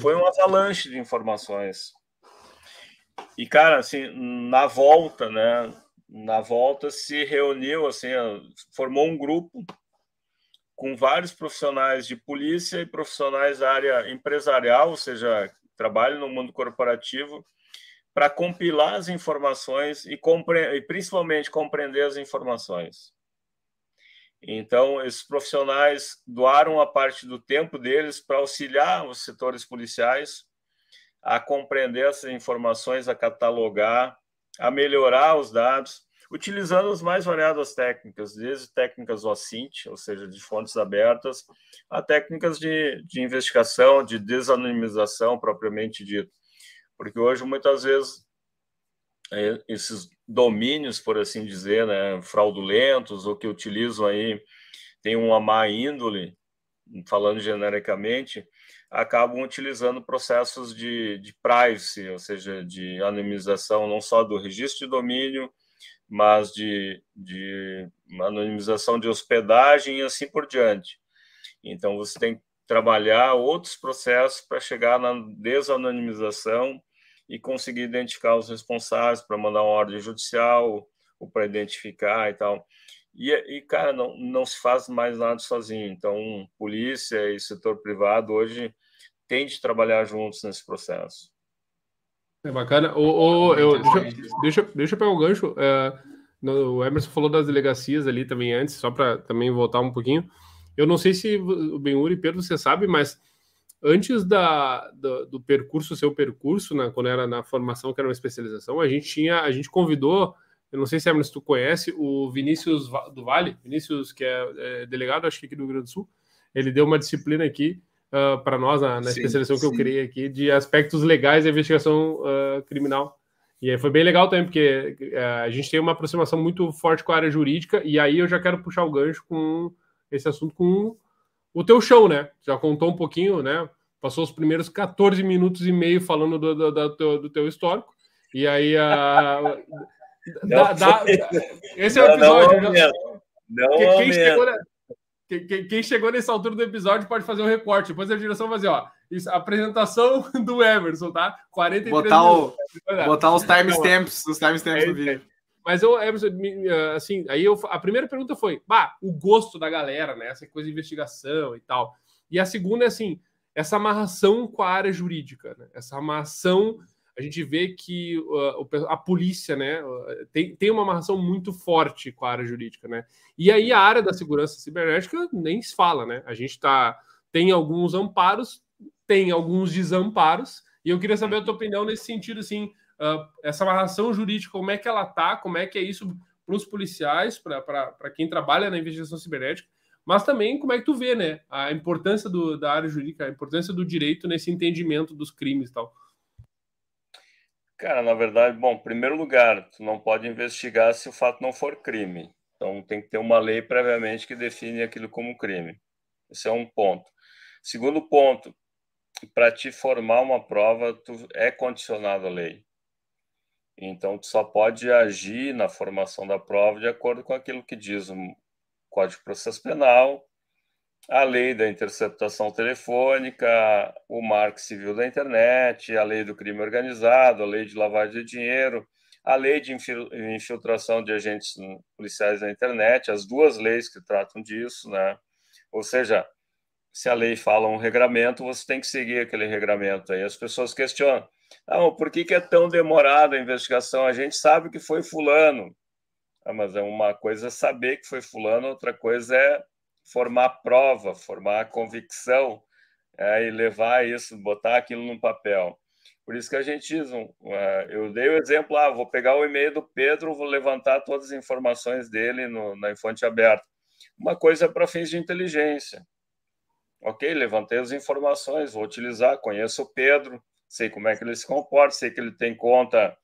foi um avalanche de informações. E, cara, assim, na volta, né? Na volta se reuniu, assim, formou um grupo com vários profissionais de polícia e profissionais da área empresarial, ou seja, trabalham no mundo corporativo, para compilar as informações e, e principalmente compreender as informações. Então, esses profissionais doaram a parte do tempo deles para auxiliar os setores policiais a compreender essas informações, a catalogar, a melhorar os dados, utilizando as mais variadas técnicas, desde técnicas OSINT, ou seja, de fontes abertas, a técnicas de, de investigação, de desanonimização propriamente dito. Porque hoje, muitas vezes, é, esses domínios, por assim dizer, né, fraudulentos ou que utilizam aí tem uma má índole, falando genericamente, acabam utilizando processos de, de privacy, ou seja, de anonimização não só do registro de domínio, mas de, de anonimização de hospedagem e assim por diante. Então, você tem que trabalhar outros processos para chegar na desanonimização e conseguir identificar os responsáveis para mandar uma ordem judicial ou para identificar e tal. E, e, cara, não, não se faz mais nada sozinho. Então, polícia e setor privado hoje têm de trabalhar juntos nesse processo. É bacana. O, o, eu, deixa, deixa, deixa eu pegar o gancho. É, no, o Emerson falou das delegacias ali também antes, só para também voltar um pouquinho. Eu não sei se o Benhur e Pedro você sabe, mas antes da, do, do percurso, seu percurso, né, quando era na formação, que era uma especialização, a gente tinha, a gente convidou, eu não sei se Emerson tu conhece, o Vinícius do Vale, Vinícius, que é, é delegado, acho que aqui do Rio Grande do Sul, ele deu uma disciplina aqui uh, ah, para nós, na, na sim, especialização sim. que eu criei aqui, de aspectos legais da investigação uh, criminal. E aí foi bem legal também, porque uh, a gente tem uma aproximação muito forte com a área jurídica, e aí eu já quero puxar o gancho com esse assunto com o teu show, né? Já contou um pouquinho, né? Passou os primeiros 14 minutos e meio falando do, do, do, teu, do teu histórico. E aí a. da, da, esse é o episódio. Não, não, não, quem, quem, chegou, quem, quem, chegou nessa altura do episódio pode fazer um recorte. Depois a direção vai fazer, ó. Isso, apresentação do Emerson, tá? 43 botar minutos. O, botar os timestamps, os timestamps é, do vídeo. Mas eu, Emerson, assim, aí eu, a primeira pergunta foi, bah, o gosto da galera, né? Essa coisa de investigação e tal. E a segunda é assim, essa amarração com a área jurídica, né? Essa amarração, a gente vê que uh, a polícia, né, tem, tem uma amarração muito forte com a área jurídica, né? E aí a área da segurança cibernética nem se fala, né? A gente tá, tem alguns amparos, tem alguns desamparos, e eu queria saber a tua opinião nesse sentido, assim, uh, essa amarração jurídica, como é que ela tá, como é que é isso para os policiais, para quem trabalha na investigação cibernética, mas também como é que tu vê, né, a importância do, da área jurídica, a importância do direito nesse entendimento dos crimes e tal. Cara, na verdade, bom, em primeiro lugar, tu não pode investigar se o fato não for crime. Então tem que ter uma lei previamente que define aquilo como crime. Esse é um ponto. Segundo ponto, para te formar uma prova, tu é condicionado à lei. Então, tu só pode agir na formação da prova de acordo com aquilo que diz o Código de Processo Penal, a lei da interceptação telefônica, o marco civil da internet, a lei do crime organizado, a lei de lavagem de dinheiro, a lei de infiltração de agentes policiais na internet, as duas leis que tratam disso, né? Ou seja, se a lei fala um regramento, você tem que seguir aquele regramento. Aí as pessoas questionam: não, por que, que é tão demorada a investigação? A gente sabe que foi fulano. Ah, mas é uma coisa saber que foi fulano, outra coisa é formar prova, formar convicção é, e levar isso, botar aquilo no papel. Por isso que a gente diz, um, uh, eu dei o exemplo, ah, vou pegar o e-mail do Pedro, vou levantar todas as informações dele no, na fonte aberta. Uma coisa é para fins de inteligência, Ok, levantei as informações, vou utilizar, conheço o Pedro, sei como é que ele se comporta, sei que ele tem conta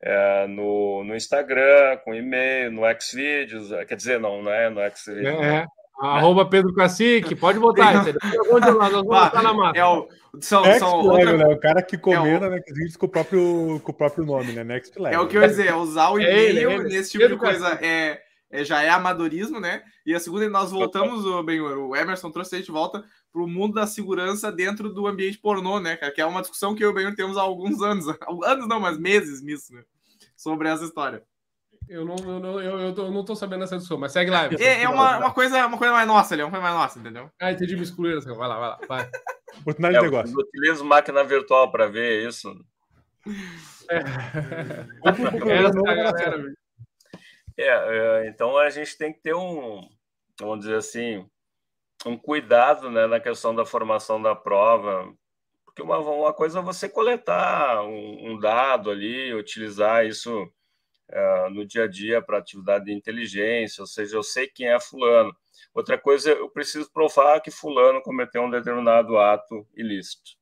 é, no, no Instagram, com e-mail, no Xvideos, é, quer dizer, não, não é no Xvideos. É. Arroba Pedro Cacique, pode botar. nós vamos botar na massa. É o, são, são outra... né? o cara que comenta é o... né, com, o próprio, com o próprio nome, né? Next Level. É o que eu ia dizer, usar o e-mail nesse tipo Pedro de coisa é, é, já é amadorismo, né? E a segunda, nós voltamos, o, bem, o Emerson trouxe a gente volta para o mundo da segurança dentro do ambiente pornô, né, cara? Que é uma discussão que eu e o Benhur temos há alguns anos, anos não, mas meses nisso, né? Sobre essa história. Eu não, eu não, eu, eu, tô, eu não tô sabendo essa discussão, mas segue lá. É, é uma, uma, coisa, uma coisa mais nossa ali, uma coisa mais nossa, entendeu? Ah, entendi, me excluíram. Vai lá, vai lá, vai. Oportunidade é, de negócio. Eu utilizo máquina virtual para ver isso. É. é, é, então a gente tem que ter um, vamos dizer assim, um cuidado né, na questão da formação da prova, porque uma, uma coisa é você coletar um, um dado ali, utilizar isso uh, no dia a dia para atividade de inteligência, ou seja, eu sei quem é fulano. Outra coisa, eu preciso provar que fulano cometeu um determinado ato ilícito.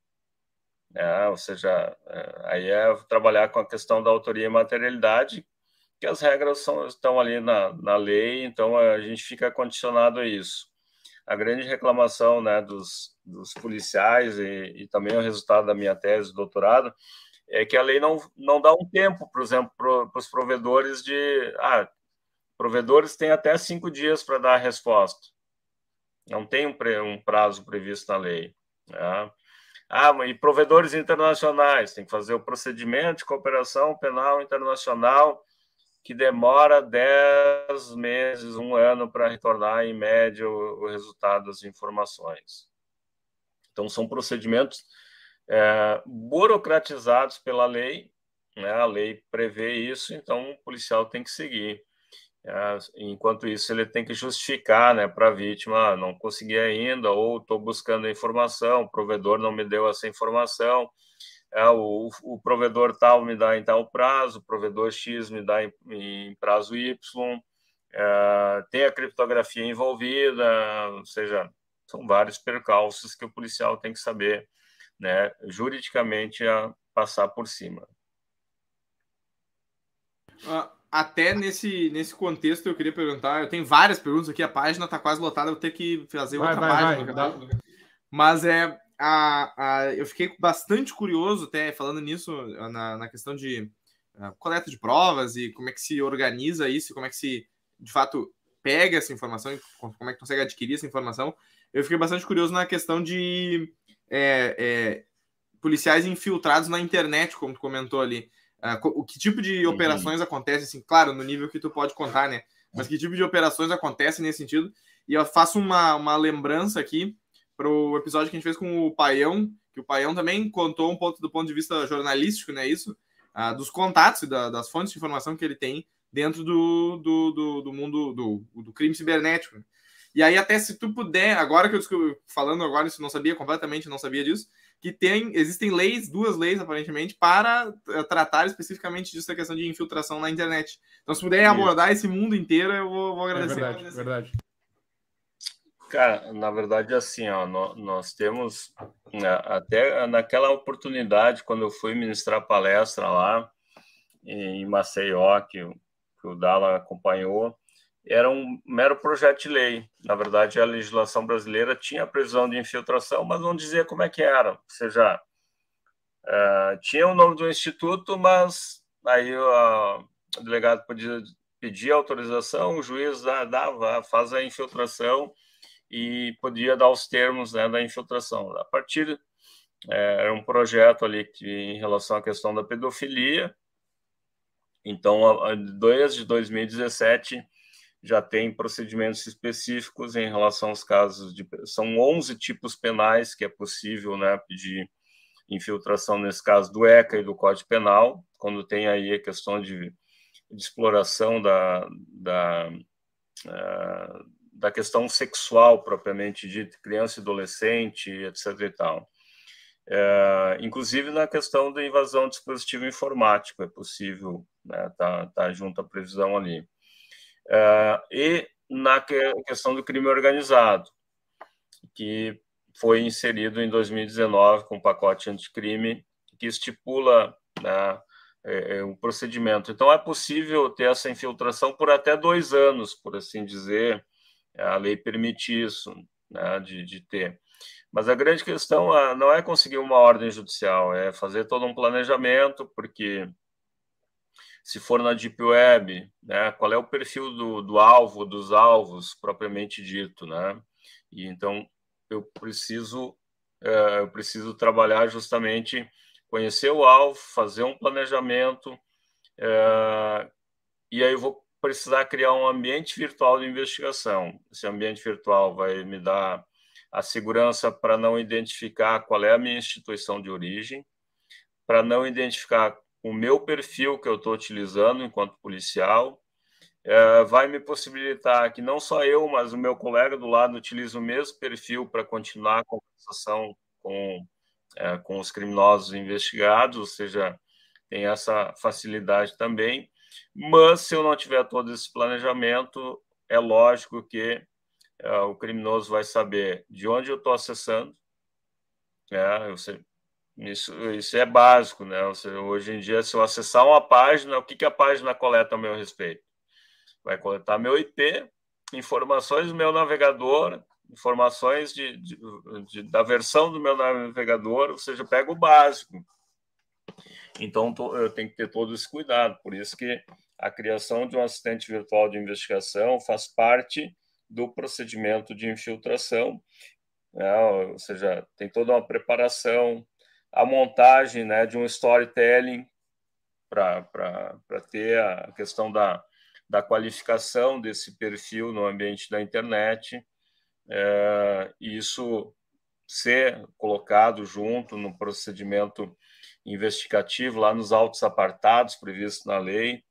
né? ou seja, é, aí é trabalhar com a questão da autoria e materialidade, que as regras são, estão ali na, na lei, então a gente fica condicionado a isso. A grande reclamação né, dos, dos policiais e, e também o resultado da minha tese de doutorado é que a lei não, não dá um tempo, por exemplo, para os provedores de. Ah, provedores têm até cinco dias para dar a resposta. Não tem um, um prazo previsto na lei. Né? Ah, e provedores internacionais, tem que fazer o procedimento de cooperação penal internacional, que demora 10 meses, um ano para retornar, em média, o, o, resultado das informações. Então, são procedimentos é, burocratizados pela lei, né? a lei prevê isso, então o policial tem que seguir. É, enquanto isso, ele tem que justificar né, para a vítima: ah, não consegui ainda, ou estou buscando a informação, o provedor não me deu essa informação, é, o, o, provedor tal me dá em tal prazo, o provedor X me dá em, em prazo Y, é, tem a criptografia envolvida, ou seja, são vários percalços que o policial tem que saber né, juridicamente a passar por cima. Ah até nesse, nesse contexto eu queria perguntar, eu tenho várias perguntas aqui, a página está quase lotada, eu vou ter que fazer vai, outra vai, página. Vai, Mas é a, a, eu fiquei bastante curioso, até falando nisso, na, na questão de uh, coleta de provas e como é que se organiza isso, como é que se de fato pega essa informação, como é que consegue adquirir essa informação. Eu fiquei bastante curioso na questão de é, é, policiais infiltrados na internet, como tu comentou ali. Uh, o que tipo de uhum. operações acontece, assim, claro, no nível que tu pode contar, né? Mas que tipo de operações acontece nesse sentido? E eu faço uma, uma lembrança aqui para o episódio que a gente fez com o Paião, que o Paião também contou um pouco do ponto de vista jornalístico, né? Isso, uh, dos contatos e da, das fontes de informação que ele tem dentro do, do, do, do mundo do, do crime cibernético. E aí, até se tu puder, agora que eu descobri, falando agora, isso não sabia completamente, não sabia disso, que tem, existem leis, duas leis aparentemente, para eh, tratar especificamente disso, a questão de infiltração na internet. Então, se puderem abordar esse mundo inteiro, eu vou, vou agradecer. É verdade, verdade. Cara, na verdade, assim, ó, nós temos né, até naquela oportunidade, quando eu fui ministrar palestra lá em Maceió, que, que o Dala acompanhou, era um mero projeto de lei. Na verdade, a legislação brasileira tinha a previsão de infiltração, mas não dizia como é que era. Ou seja, uh, tinha o nome do instituto, mas aí o delegado podia pedir autorização, o juiz dava, faz a infiltração e podia dar os termos né, da infiltração. A partir é, era um projeto ali que, em relação à questão da pedofilia. Então, desde 2017 já tem procedimentos específicos em relação aos casos de são 11 tipos penais que é possível, né, pedir infiltração nesse caso do ECA e do Código Penal, quando tem aí a questão de, de exploração da, da, uh, da questão sexual propriamente dita, criança e adolescente, etc. e tal. Uh, inclusive na questão da invasão do dispositivo informático, é possível, né, tá, tá junto à previsão ali. Uh, e na questão do crime organizado, que foi inserido em 2019 com o pacote anticrime, que estipula né, é, é, o procedimento. Então, é possível ter essa infiltração por até dois anos, por assim dizer, a lei permite isso, né, de, de ter. Mas a grande questão não é conseguir uma ordem judicial, é fazer todo um planejamento, porque se for na Deep Web, né, qual é o perfil do, do alvo, dos alvos, propriamente dito, né? E então eu preciso, é, eu preciso trabalhar justamente, conhecer o alvo, fazer um planejamento, é, e aí eu vou precisar criar um ambiente virtual de investigação. Esse ambiente virtual vai me dar a segurança para não identificar qual é a minha instituição de origem, para não identificar o meu perfil que eu estou utilizando enquanto policial, é, vai me possibilitar que não só eu, mas o meu colega do lado utilize o mesmo perfil para continuar a conversação com, é, com os criminosos investigados, ou seja, tem essa facilidade também. Mas se eu não tiver todo esse planejamento, é lógico que é, o criminoso vai saber de onde eu estou acessando, é, eu sei, Isso, isso é básico, né? hoje em dia, se eu acessar uma página, o que, que a página coleta a meu respeito? Vai coletar meu IP, informações do meu navegador, informações de, de, de, da versão do meu navegador, ou seja, pega o básico. Então, eu tenho que ter todo esse cuidado. Por isso que a criação de um assistente virtual de investigação faz parte do procedimento de infiltração, né? ou seja, tem toda uma preparação, a montagem né, de um storytelling para ter a questão da, da qualificação desse perfil no ambiente da internet, é, isso ser colocado junto no procedimento investigativo, lá nos autos apartados previstos na lei.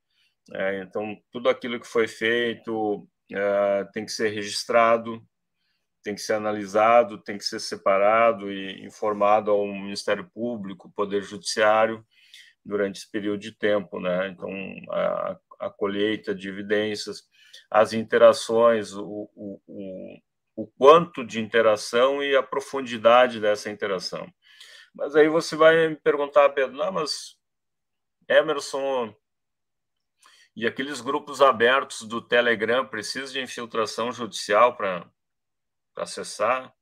É, então, tudo aquilo que foi feito é, tem que ser registrado, tem que ser analisado, tem que ser separado e informado ao Ministério Público, Poder Judiciário, durante esse período de tempo, né? Então, a, a colheita de evidências, as interações, o, o, o, o quanto de interação e a profundidade dessa interação. Mas aí você vai me perguntar, Pedro, não, mas Emerson e aqueles grupos abertos do Telegram precisam de infiltração judicial para acessar?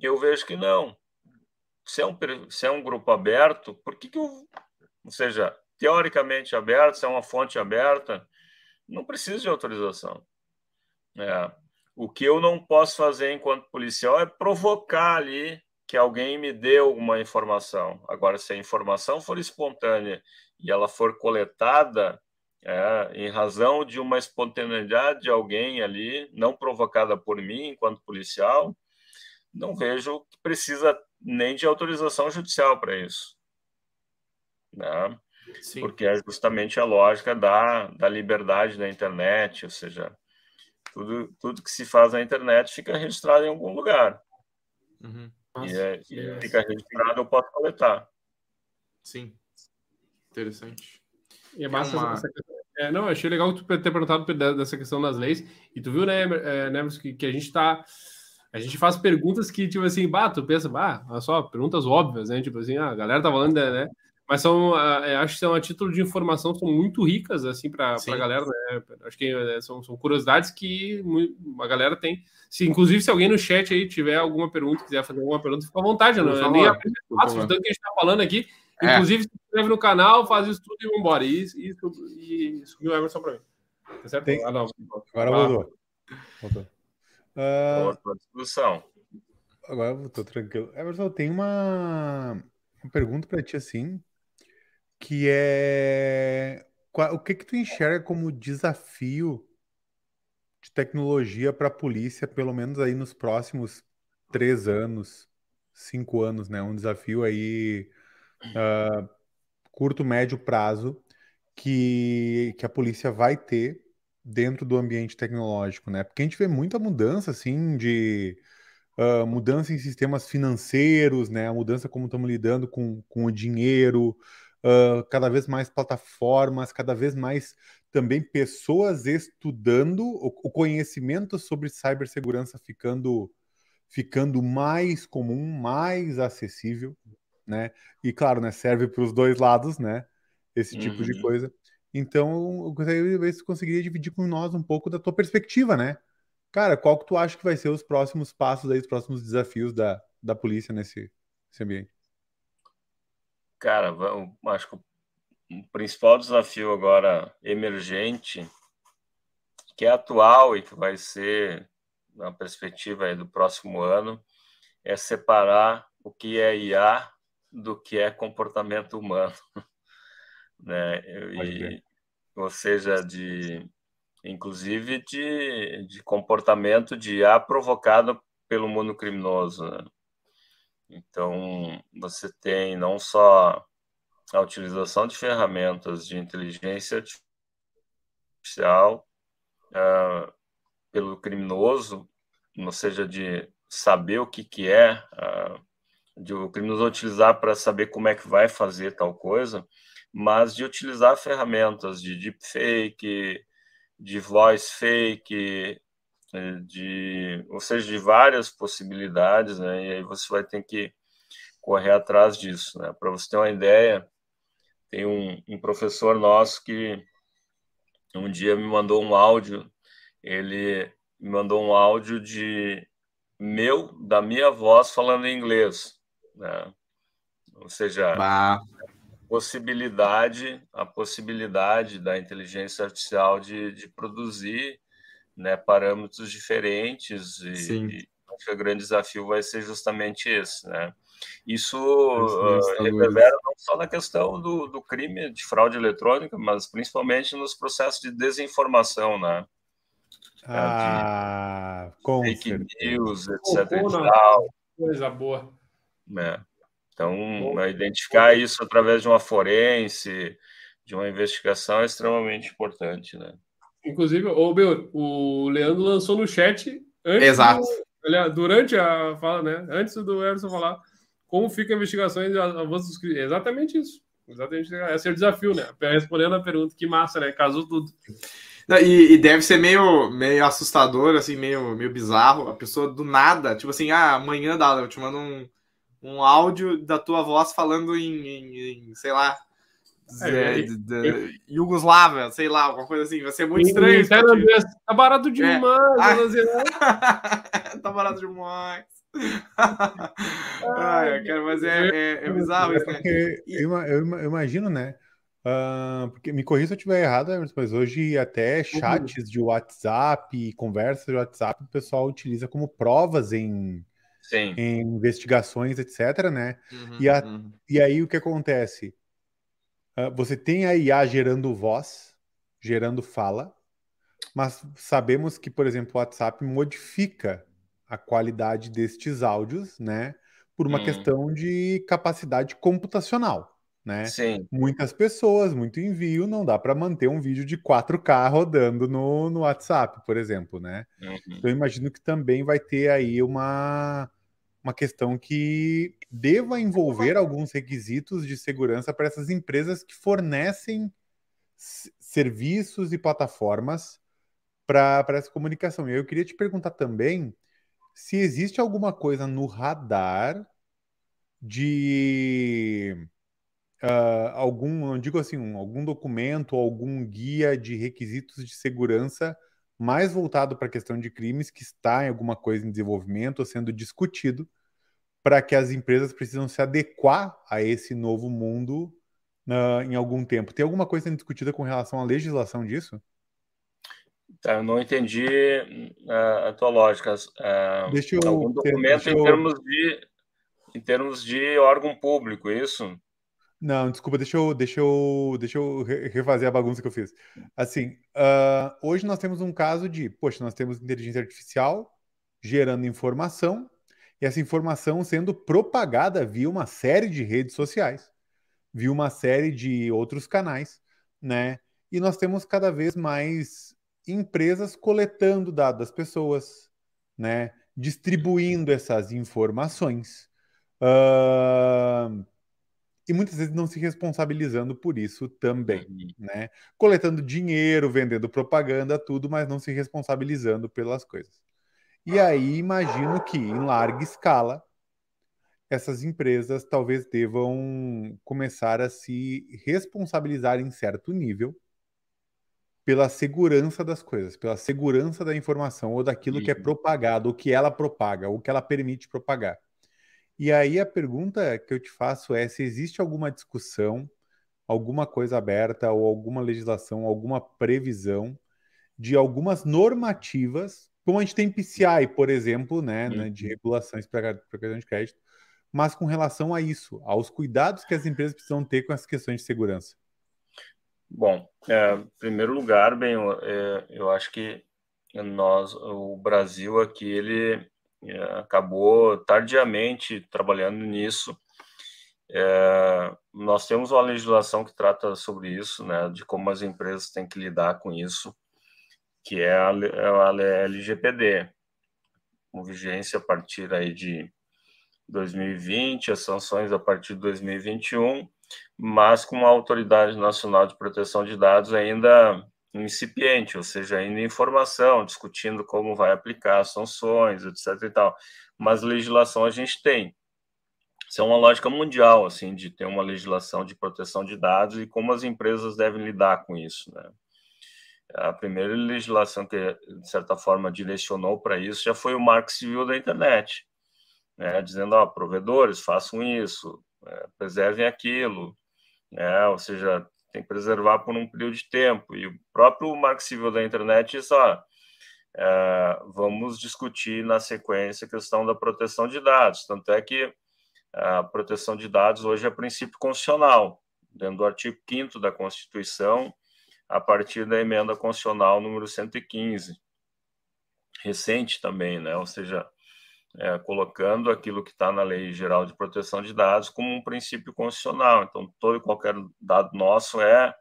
Eu vejo que não. Se é um, se é um grupo aberto, por que, que eu, ou seja, teoricamente aberto, se é uma fonte aberta, não precisa de autorização. É. O que eu não posso fazer enquanto policial é provocar ali que alguém me dê alguma informação. Agora, se a informação for espontânea e ela for coletada é, em razão de uma espontaneidade de alguém ali, não provocada por mim enquanto policial, não vejo que precisa nem de autorização judicial para isso. Né? Porque é justamente a lógica da, da liberdade da internet, ou seja, tudo, tudo que se faz na internet fica registrado em algum lugar. Uhum. Nossa, e, é, e fica registrado, eu posso coletar. Sim. Interessante. E é massa uma... essa é, não, achei legal tu ter perguntado dessa questão das leis. E tu viu, né, é, né que, que a gente tá. A gente faz perguntas que, tipo assim, bah, tu pensa, bah, olha só, perguntas óbvias, né? Tipo assim, ah, a galera tá falando, né? Mas são, é, acho que são a título de informação, são muito ricas, assim, para a galera, né? Acho que é, são, são curiosidades que a galera tem. Se, inclusive, se alguém no chat aí tiver alguma pergunta, quiser fazer alguma pergunta, fica à vontade, não, é nem a tanto que a gente está falando aqui. É. Inclusive, se inscreve no canal, faz isso tudo e vambora. E, e, e subiu o Emerson para mim. Tá certo? Tem... Ah, não. Agora voltou. Voltou. Uh... discussão. Agora eu tô tranquilo. Emerson, tem uma, uma pergunta para ti assim, que é o que que tu enxerga como desafio de tecnologia para a polícia, pelo menos aí nos próximos três anos, cinco anos, né? Um desafio aí uh, curto, médio prazo que, que a polícia vai ter dentro do ambiente tecnológico, né? Porque a gente vê muita mudança, assim, de uh, mudança em sistemas financeiros, né? A mudança como estamos lidando com, com o dinheiro, uh, cada vez mais plataformas, cada vez mais também pessoas estudando o, o conhecimento sobre cibersegurança ficando ficando mais comum, mais acessível, né? E claro, né, serve para os dois lados, né? Esse tipo uhum. de coisa. Então, eu gostaria de ver se conseguiria dividir com nós um pouco da tua perspectiva, né? Cara, qual que tu acha que vai ser os próximos passos aí, os próximos desafios da, da polícia nesse, nesse ambiente? Cara, eu acho que o principal desafio agora emergente, que é atual e que vai ser na perspectiva do próximo ano, é separar o que é IA do que é comportamento humano, né? E, ou seja, de inclusive de, de comportamento de IA provocado pelo mundo criminoso. Né? Então, você tem não só a utilização de ferramentas de inteligência artificial uh, pelo criminoso, ou seja, de saber o que, que é uh, de o criminoso utilizar para saber como é que vai fazer tal coisa, mas de utilizar ferramentas de deepfake, de voice fake, eh, de, ou seja, de várias possibilidades, né? E aí você vai ter que correr atrás disso. Né? Para você ter uma ideia, tem um, um, professor nosso que um dia me mandou um áudio, ele me mandou um áudio de meu, da minha voz falando em inglês. Né? Ou seja, bah. possibilidade, a possibilidade da inteligência artificial de, de produzir né, parâmetros diferentes e, e acho que o grande desafio vai ser justamente esse, né? Isso uh, reverbera não só na questão do, do crime de fraude eletrônica, mas principalmente nos processos de desinformação, né? Ah, de com fake certeza. news, etc. Oh, Coisa boa. É. Então, identificar isso através de uma forense, de uma investigação é extremamente importante, né? Inclusive, ô, meu, o Leandro lançou no chat antes Exato. Do, durante a fala, né? Antes do Emerson falar como fica a investigação e avanços. Exatamente isso. Exatamente. Esse é o desafio, né? Respondendo a pergunta, que massa, né? Casou tudo. E, e, deve ser meio, meio assustador, assim, meio, meio bizarro. A pessoa do nada, tipo assim, ah, amanhã dá, eu te mando um, um áudio da tua voz falando em, em, em sei lá, é, de, de, Yugoslávia, sei lá, alguma coisa assim. Vai ser muito estranho. Tá barato é. demais. É. tá barato demais. Ai, cara, mas é, é, é bizarro isso, né? Eu, eu, eu, imagino, né? Uh, porque me corrija se eu estiver errado, mas hoje até uhum. chats de WhatsApp, conversas de WhatsApp, o pessoal utiliza como provas em, em investigações, etc, né? Uhum, e, a, uhum. e aí o que acontece? Uh, você tem a IA gerando voz, gerando fala, mas sabemos que, por exemplo, o WhatsApp modifica a qualidade destes áudios, né? Por uma questão de capacidade computacional, né? Sim. Muitas pessoas, muito envio, não dá para manter um vídeo de 4K rodando no, no WhatsApp, por exemplo, né? Uhum. Então, eu imagino que também vai ter aí uma, uma questão que deva envolver alguns requisitos de segurança para essas empresas que fornecem serviços e plataformas para essa comunicação. E eu queria te perguntar também se existe alguma coisa no radar de uh, algum, não digo assim, um, algum documento, algum guia de requisitos de segurança mais voltado para a questão de crimes que está em alguma coisa em desenvolvimento ou sendo discutido para que as empresas precisam se adequar a esse novo mundo uh, em algum tempo. Tem alguma coisa sendo discutida com relação à legislação disso? Tá, eu não entendi uh, a tua lógica. Uh, deixa eu, algum documento deixa eu... em termos de em termos de órgão público, é isso? Não, desculpa, deixa eu, deixa eu, deixa eu refazer a bagunça que eu fiz. Assim, uh, hoje nós temos um caso de, poxa, nós temos inteligência artificial gerando informação e essa informação sendo propagada via uma série de redes sociais, via uma série de outros canais, né? E nós temos cada vez mais empresas coletando dados das pessoas, né? distribuindo essas informações uh, e muitas vezes não se responsabilizando por isso também, uhum. né? Coletando dinheiro, vendendo propaganda, tudo, mas não se responsabilizando pelas coisas. E aí imagino que em larga escala essas empresas talvez devam começar a se responsabilizar em certo nível pela segurança das coisas, pela segurança da informação ou daquilo uhum. que é uhum. propagado, o que ela propaga, o que ela permite propagar. E aí a pergunta que eu te faço é se existe alguma discussão, alguma coisa aberta ou alguma legislação, alguma previsão de algumas normativas, como a gente tem PCI, por exemplo, né, uhum. né de regulações para cartão de crédito, mas com relação a isso, aos cuidados que as empresas precisam ter com as questões de segurança. Bom, é, em primeiro lugar, bem, eu, é, eu acho que nós, o Brasil aqui, ele acabou tardiamente trabalhando nisso. É, nós temos uma legislação que trata sobre isso, né, de como as empresas têm que lidar com isso, que é a, a LGPD, com vigência a partir aí de 2020, as sanções a partir de 2021 mas com uma autoridade nacional de proteção de dados ainda incipiente, ou seja, ainda em formação, discutindo como vai aplicar sanções, etc. E tal. Mas legislação a gente tem. Isso é uma lógica mundial, assim, de ter uma legislação de proteção de dados e como as empresas devem lidar com isso, né? A primeira legislação que, de certa forma, direcionou para isso já foi o Marco Civil da Internet, né? dizendo, ó, provedores, façam isso, é, preservem aquilo, né? ou seja, tem que preservar por um período de tempo. E o próprio Marco Civil da Internet diz, ó, é, vamos discutir na sequência a questão da proteção de dados. Tanto é que a proteção de dados hoje é princípio constitucional, dentro do artigo 5 da Constituição, a partir da emenda constitucional número 115, recente também, né? ou seja, é, colocando aquilo que está na Lei Geral de Proteção de Dados como um princípio constitucional. Então, todo e qualquer dado nosso é,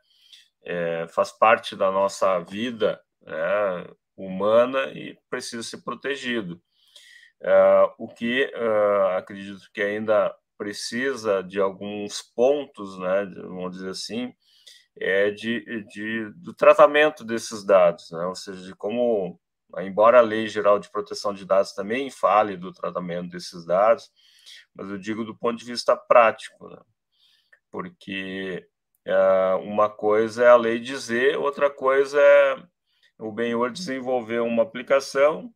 é faz parte da nossa vida né, humana e precisa ser protegido. Uh, o que uh, acredito que ainda precisa de alguns pontos, né, vamos dizer assim, é de, de do tratamento desses dados, né, ou seja, de como, embora a Lei Geral de Proteção de Dados também fale do tratamento desses dados, mas eu digo do ponto de vista prático, né, porque uh, uma coisa é a lei dizer, outra coisa é o Benhor desenvolver uma aplicação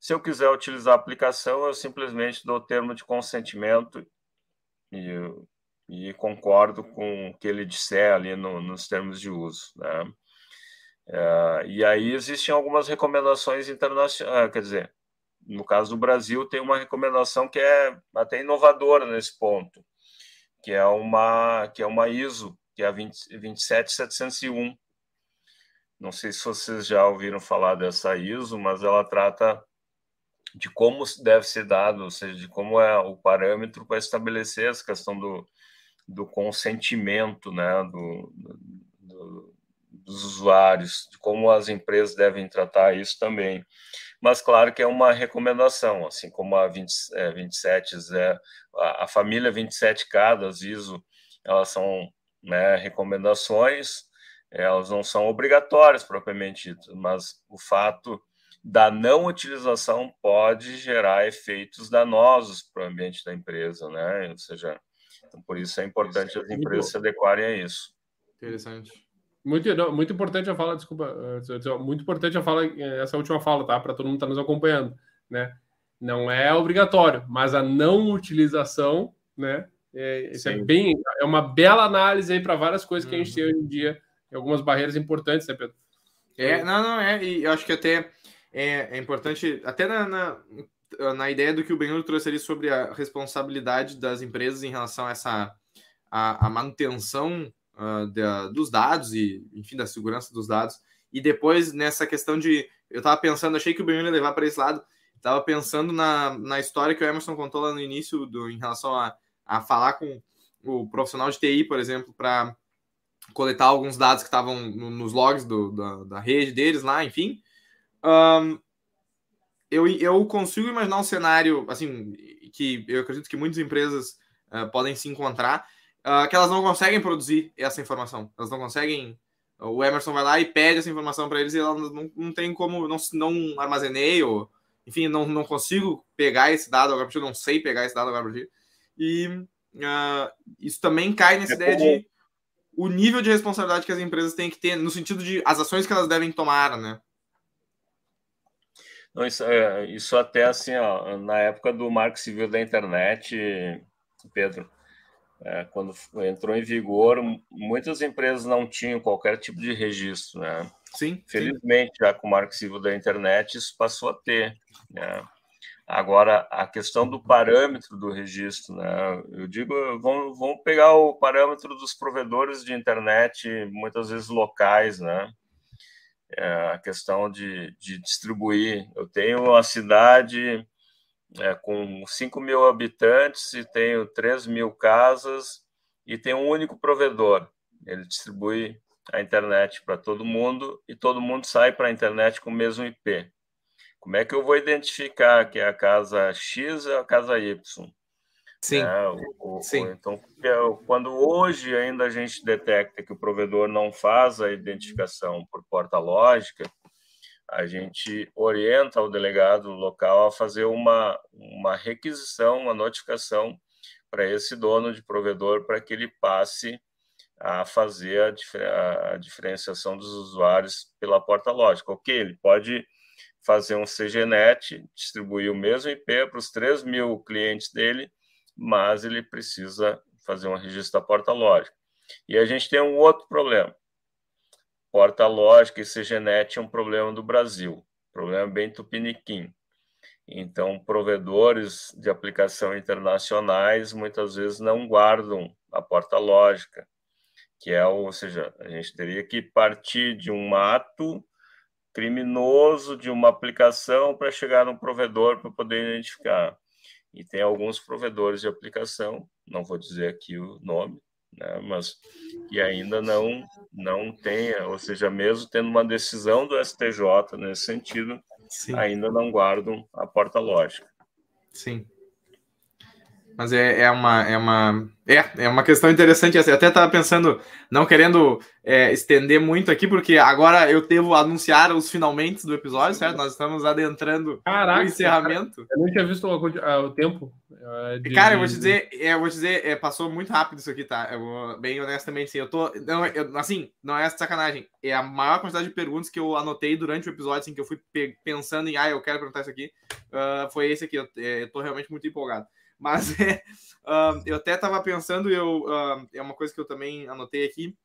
se eu quiser utilizar a aplicação, eu simplesmente dou o termo de consentimento e, e concordo com o que ele disser ali no, nos termos de uso. Né? É, e aí existem algumas recomendações internacionais, ah, quer dizer, no caso do Brasil, tem uma recomendação que é até inovadora nesse ponto, que é uma, que é uma ISO, que é a 20, 27701. Não sei se vocês já ouviram falar dessa ISO, mas ela trata de como deve ser dado, ou seja, de como é o parâmetro para estabelecer essa questão do, do consentimento né, do, do, dos usuários, de como as empresas devem tratar isso também. Mas, claro que é uma recomendação, assim como a 20, é, 27 é, a, a família 27K das ISO, elas são né, recomendações, elas não são obrigatórias propriamente dito, mas o fato da não utilização pode gerar efeitos danosos para o ambiente da empresa, né? Ou seja, então por isso é importante as empresas se adequarem a isso. Interessante. Muito, muito importante a fala, desculpa, eh, muito importante a fala, eh, essa última fala, tá? Para todo mundo estar tá nos acompanhando, né? Não é obrigatório, mas a não utilização, né? É, isso é bem, é uma bela análise aí para várias coisas que a gente tem uhum. hoje em dia, algumas barreiras importantes, né, Pedro? É, não, não é, e eu acho que até é, é importante, até na, na, na, ideia do que o Benhur trouxe ali sobre a responsabilidade das empresas em relação a essa a, a manutenção uh, da, dos dados e, enfim, da segurança dos dados. E depois, nessa questão de. Eu estava pensando, achei que o Benhur ia levar para esse lado, estava pensando na, na história que o Emerson contou lá no início, do, em relação a, a falar com o profissional de TI, por exemplo, para coletar alguns dados que estavam no, nos logs do, da, da rede deles lá, enfim. Um, eu, eu consigo imaginar um cenário assim que eu acredito que muitas empresas uh, podem se encontrar uh, que elas não conseguem produzir essa informação. Elas não conseguem. O Emerson vai lá e pede essa informação para eles e ela não, não tem como, não, não armazenei, ou enfim, não, não consigo pegar esse dado agora, porque eu não sei pegar esse dado agora. E uh, isso também cai nessa é ideia como... de o nível de responsabilidade que as empresas têm que ter, no sentido de as ações que elas devem tomar, né? Não, isso, é, isso até assim, ó, na época do Marco Civil da Internet, Pedro, é, quando entrou em vigor, muitas empresas não tinham qualquer tipo de registro, né? Sim. Felizmente, sim. já com o Marco Civil da Internet, isso passou a ter. Né? Agora, a questão do parâmetro do registro, né? Eu digo, vamos, vamos pegar o parâmetro dos provedores de internet, muitas vezes locais, né? é, a questão de, de distribuir. Eu tenho uma cidade é, com 5 mil habitantes e tenho 3 mil casas e tem um único provedor. Ele distribui a internet para todo mundo e todo mundo sai para a internet com o mesmo IP. Como é que eu vou identificar que é a casa X é a casa Y? Sim. Né? O, Sim. O, então, quando hoje ainda a gente detecta que o provedor não faz a identificação por porta lógica, a gente orienta o delegado local a fazer uma, uma requisição, uma notificação para esse dono de provedor para que ele passe a fazer a, a, diferenciação dos usuários pela porta lógica. Ok, ele pode fazer um CGNet, distribuir o mesmo IP para os 3 mil clientes dele, mas ele precisa fazer um registro da porta lógica. E a gente tem um outro problema. Porta lógica e CGNet é um problema do Brasil, problema bem tupiniquim. Então, provedores de aplicação internacionais muitas vezes não guardam a porta lógica, que é, ou seja, a gente teria que partir de um ato criminoso de uma aplicação para chegar no provedor para poder identificar. E tem alguns provedores de aplicação, não vou dizer aqui o nome, né, mas que ainda não não tem, ou seja, mesmo tendo uma decisão do STJ nesse sentido, Sim. ainda não guardam a porta lógica. Sim. Mas é, é, uma, é, uma, é, é uma questão interessante. Eu até estava pensando, não querendo é, estender muito aqui, porque agora eu devo anunciar os finalmente do episódio, certo? Nós estamos adentrando Caraca, o encerramento. eu não tinha visto o, o tempo. É, de, cara, eu vou te dizer, é, eu vou te dizer, é, passou muito rápido isso aqui, tá? Eu vou, bem honestamente, sim. Eu tô. Não, eu, assim, não é sacanagem. É a maior quantidade de perguntas que eu anotei durante o episódio, assim, que eu fui pensando em, ah, eu quero perguntar isso aqui. Uh, foi esse aqui. Eu, eu tô realmente muito empolgado. Mas é, uh, eu até estava pensando, eu, uh, é uma coisa que eu também anotei aqui,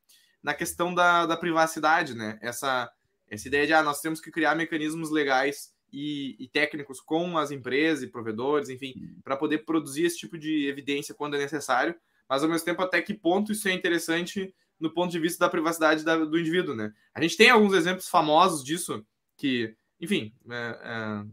na questão da, da privacidade, né? Essa, essa ideia de ah, nós temos que criar mecanismos legais e, e técnicos com as empresas e provedores, enfim, para poder produzir esse tipo de evidência quando é necessário, mas ao mesmo tempo até que ponto isso é interessante no ponto de vista da privacidade da, do indivíduo, né? A gente tem alguns exemplos famosos disso que, enfim, é,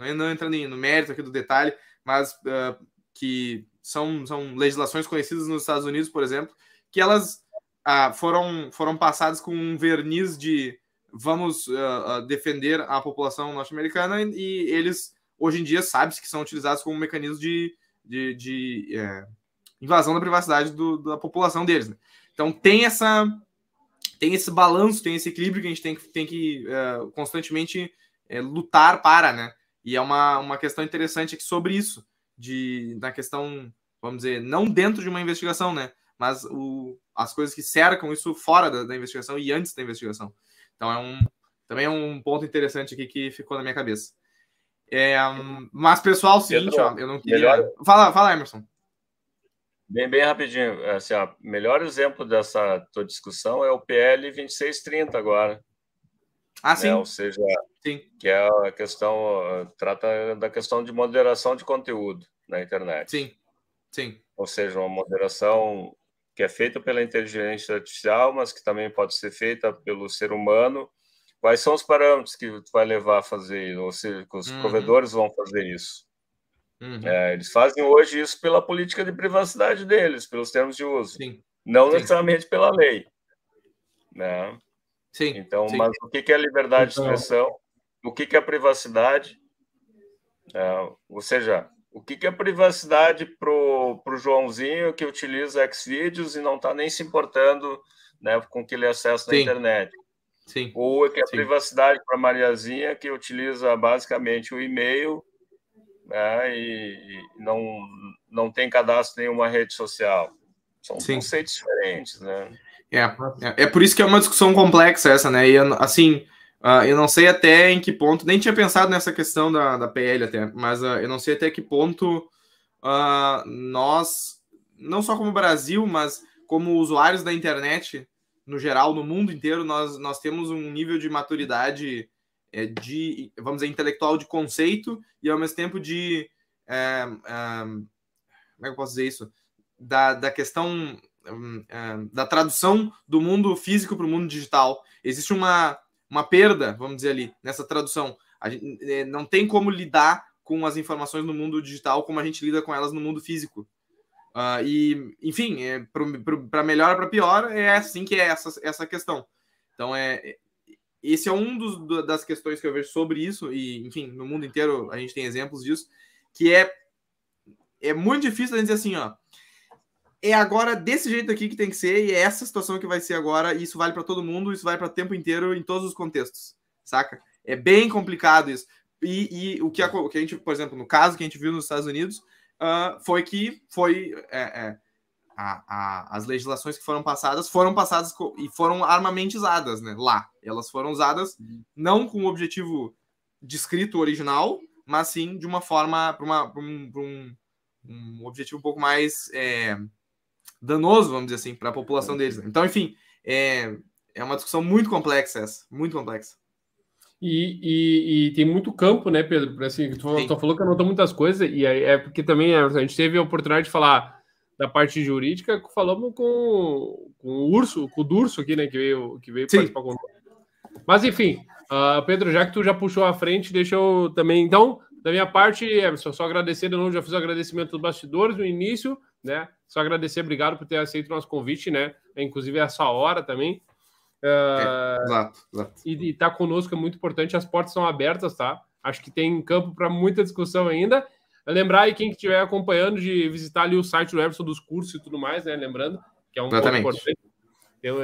é, não entrando no mérito aqui do detalhe, mas uh, que são, são legislações conhecidas nos Estados Unidos, por exemplo, que elas uh, foram, foram passadas com um verniz de vamos uh, defender a população norte-americana e eles, hoje em dia, sabe que são utilizados como um mecanismo de, de, de é, invasão da privacidade do, da população deles. Né? Então tem essa tem esse balanço, tem esse equilíbrio que a gente tem que, tem que constantemente uh, lutar para, né? E é uma, uma questão interessante aqui sobre isso, de na questão, vamos dizer, não dentro de uma investigação, né? Mas o, as coisas que cercam isso fora da, da investigação e antes da investigação. Então é um também é um ponto interessante aqui que ficou na minha cabeça. É, mas, pessoal, seguinte, ó, eu não queria. Melhor... Fala, fala, Emerson. Bem, bem rapidinho. Assim, ó, melhor exemplo dessa tua discussão é o PL 2630 agora. Ah, sim. Né? Ou seja, sim. que é a questão, trata da questão de moderação de conteúdo na internet. Sim, sim. Ou seja, uma moderação que é feita pela inteligência artificial, mas que também pode ser feita pelo ser humano. Quais são os parâmetros que tu vai levar a fazer, ou seja, que os uhum. provedores vão fazer isso? Uhum. É, eles fazem hoje isso pela política de privacidade deles, pelos termos de uso, Sim. não Sim. necessariamente pela lei. Né? Sim. Então, sim. mas o que é liberdade então... de expressão? O que é privacidade? É, ou seja, o que é privacidade para o Joãozinho que utiliza Xvideos e não está nem se importando né, com que ele acessa na sim. internet? Sim. Ou que é privacidade para a Mariazinha que utiliza basicamente o e-mail né, e, e não, não tem cadastro em nenhuma rede social. São Sim. conceitos diferentes, né? É, é, é, por isso que é uma discussão complexa essa, né? E assim, uh, eu não sei até em que ponto, nem tinha pensado nessa questão da, da PL até, mas uh, eu não sei até que ponto uh, nós, não só como Brasil, mas como usuários da internet no geral, no mundo inteiro, nós, nós temos um nível de maturidade é, de, vamos dizer, intelectual de conceito e ao mesmo tempo de. É, é, como é que eu posso dizer isso? Da, da questão da tradução do mundo físico para o mundo digital. Existe uma, uma perda, vamos dizer ali, nessa tradução. A gente, é, não tem como lidar com as informações no mundo digital como a gente lida com elas no mundo físico. Uh, e, enfim, é, para melhor para pior, é assim que é essa, essa questão. Então, é, esse é um dos, das questões que eu vejo sobre isso, e, enfim, no mundo inteiro a gente tem exemplos disso, que é, é muito difícil a gente dizer assim, ó, é agora desse jeito aqui que tem que ser, e é essa situação que vai ser agora, e isso vale para todo mundo, isso vale para o tempo inteiro, em todos os contextos, saca? É bem complicado isso. E, e o, que a, que a, gente, por exemplo, no caso que a gente viu nos Estados Unidos, uh, foi que foi é, é, a, a, as legislações que foram passadas foram passadas e foram armamentizadas né, lá. Elas foram usadas não com o objetivo descrito original, mas sim de uma forma para um, um, um, objetivo um pouco mais é, danoso, vamos dizer assim, para a população deles. Né? Então, enfim, é, é uma discussão muito complexa essa, muito complexa. E, e, e, tem muito campo, né, Pedro? Assim, tu, tu falou que anotou muitas coisas, e é, é porque também a gente teve a oportunidade de falar da parte jurídica, falamos com, com o Urso, com o Durso aqui, né, que veio, que veio participar. Mas enfim, uh, Pedro, já que tu já puxou a frente, deixa eu também. Então, da minha parte, só agradecer de novo, já fiz o agradecimento dos bastidores no início, né? Só agradecer, obrigado por ter aceito o nosso convite, né? Inclusive essa hora também. Uh, exato, exato. E estar tá conosco é muito importante, as portas são abertas, tá? Acho que tem campo para muita discussão ainda. Lembrar aí quem estiver acompanhando de visitar ali o site do Everson dos cursos e tudo mais, né? Lembrando que é um Exatamente. ponto importante. Eu,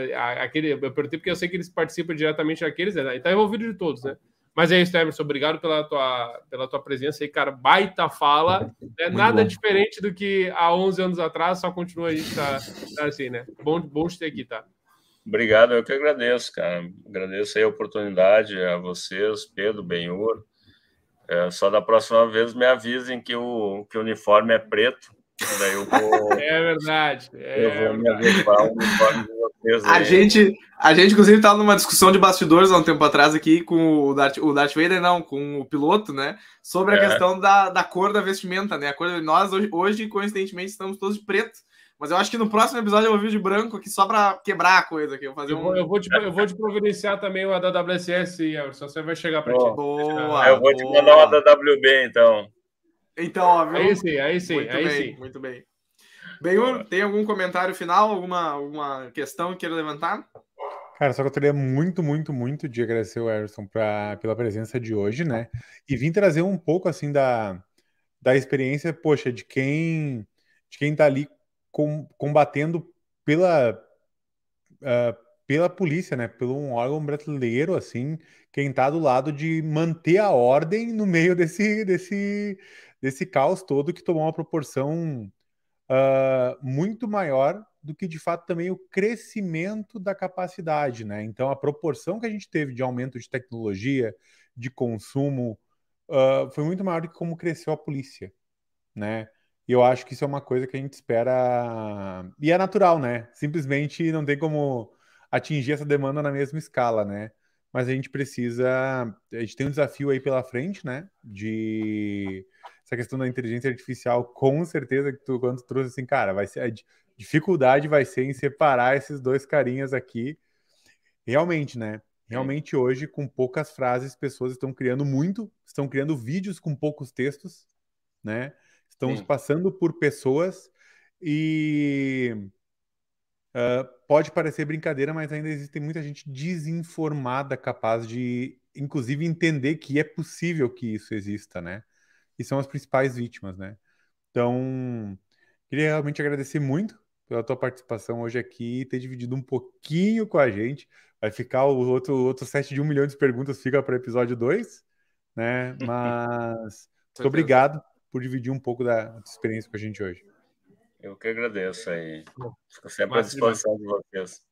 aquele, eu perguntei porque eu sei que eles participam diretamente daqueles, né? E tá envolvido de todos, né? Mas é isso, Emerson. Obrigado pela tua, pela tua presença aí, cara. Baita fala. É nada bom. diferente do que há 11 anos atrás, só continua a gente tá, tá assim, né? Bom, bom te ter aqui, tá? Obrigado, eu que agradeço, cara. Agradeço aí a oportunidade a vocês, Pedro, Benhur. É, só da próxima vez me avisem que o, que o uniforme é preto. Daí eu vou. É verdade. É eu vou me adequar uniforme de vocês. A gente, a gente, inclusive, estava numa discussão de bastidores há um tempo atrás aqui com o Darth, o Darth Vader, não, com o piloto, né? Sobre a é. questão da, da cor da vestimenta, né? A cor nós hoje, hoje, coincidentemente, estamos todos de preto. Mas eu acho que no próximo episódio eu vou vir de branco aqui só para quebrar a coisa aqui. Eu, fazer eu, vou, um... eu, vou te, eu vou te providenciar também o AWS, Everson. Você vai chegar para ti. Boa, eu vou boa. te mandar o AWB, então. Então, ó, viu? Aí sim, aí sim. Muito aí bem, sim. muito bem. Benhur, tem algum comentário final, alguma, alguma questão que queira levantar? Cara, só gostaria muito, muito, muito de agradecer o Everson pra, pela presença de hoje, né? E vim trazer um pouco, assim, da, da experiência, poxa, de quem, de quem tá ali com, combatendo pela, uh, pela polícia, né? Pelo um órgão brasileiro, assim, quem está do lado de manter a ordem no meio desse, desse, desse caos todo que tomou uma proporção uh, muito maior do que de fato também o crescimento da capacidade, né? Então a proporção que a gente teve de aumento de tecnologia, de consumo, uh, foi muito maior do que como cresceu a polícia, né? E eu acho que isso é uma coisa que a gente espera. E é natural, né? Simplesmente não tem como atingir essa demanda na mesma escala, né? Mas a gente precisa. A gente tem um desafio aí pela frente, né? De essa questão da inteligência artificial, com certeza que tu, quando tu trouxe assim, cara, vai ser. A dificuldade vai ser em separar esses dois carinhas aqui. Realmente, né? Realmente hoje, com poucas frases, pessoas estão criando muito, estão criando vídeos com poucos textos, né? Estamos Sim. passando por pessoas e uh, pode parecer brincadeira, mas ainda existe muita gente desinformada capaz de, inclusive, entender que é possível que isso exista, né? E são as principais vítimas, né? Então, queria realmente agradecer muito pela tua participação hoje aqui e ter dividido um pouquinho com a gente. Vai ficar o outro, outro set de um milhão de perguntas, fica para o episódio 2, né? Mas muito obrigado por dividir um pouco da, da experiência com a gente hoje. Eu que agradeço aí. Fico sempre à disposição de vocês.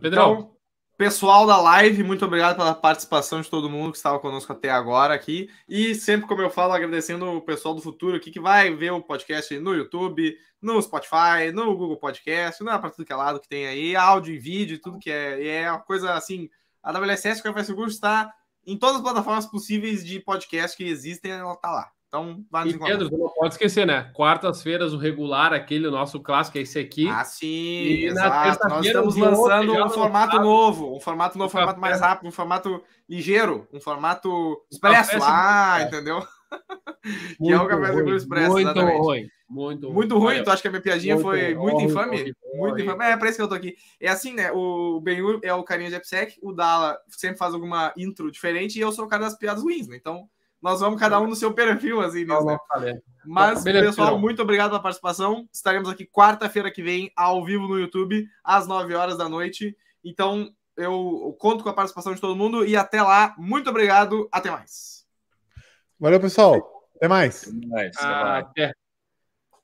Pedrão. Então, pessoal da live, muito obrigado pela participação de todo mundo que estava conosco até agora aqui. E sempre, como eu falo, agradecendo o pessoal do futuro aqui que vai ver o podcast no YouTube, no Spotify, no Google Podcast, não é para tudo que é lado que tem aí, áudio e vídeo, tudo que é. E é uma coisa assim. A WSS Café Seguro está em todas as plataformas possíveis de podcast que existem, ela está lá. Então, vai nos e Pedro, não pode esquecer, né? Quartas-feiras, o regular, aquele nosso clássico, é esse aqui. Ah, sim, e exato. Nós estamos lançando um formato novo, um formato novo, um formato mais rápido, um formato ligeiro, um formato expresso. Ah, entendeu? que é o Café Seguro Expresso, muito exatamente. Ruim. Muito, ruim. muito ruim. Tu acha que a minha piadinha muito foi ruim, muito infame? Ruim, muito infame. É, para isso que eu tô aqui. É assim, né? O Benhur é o carinha de AppSec, o Dala sempre faz alguma intro diferente e eu sou o cara das piadas ruins, né? Então, nós vamos cada um no seu perfil, assim, nisso, né? Mas, pessoal, muito obrigado pela participação. Estaremos aqui quarta-feira que vem, ao vivo no YouTube, às 9 horas da noite. Então, eu conto com a participação de todo mundo e até lá. Muito obrigado. Até mais. Valeu, pessoal. Até mais. Até mais. Até.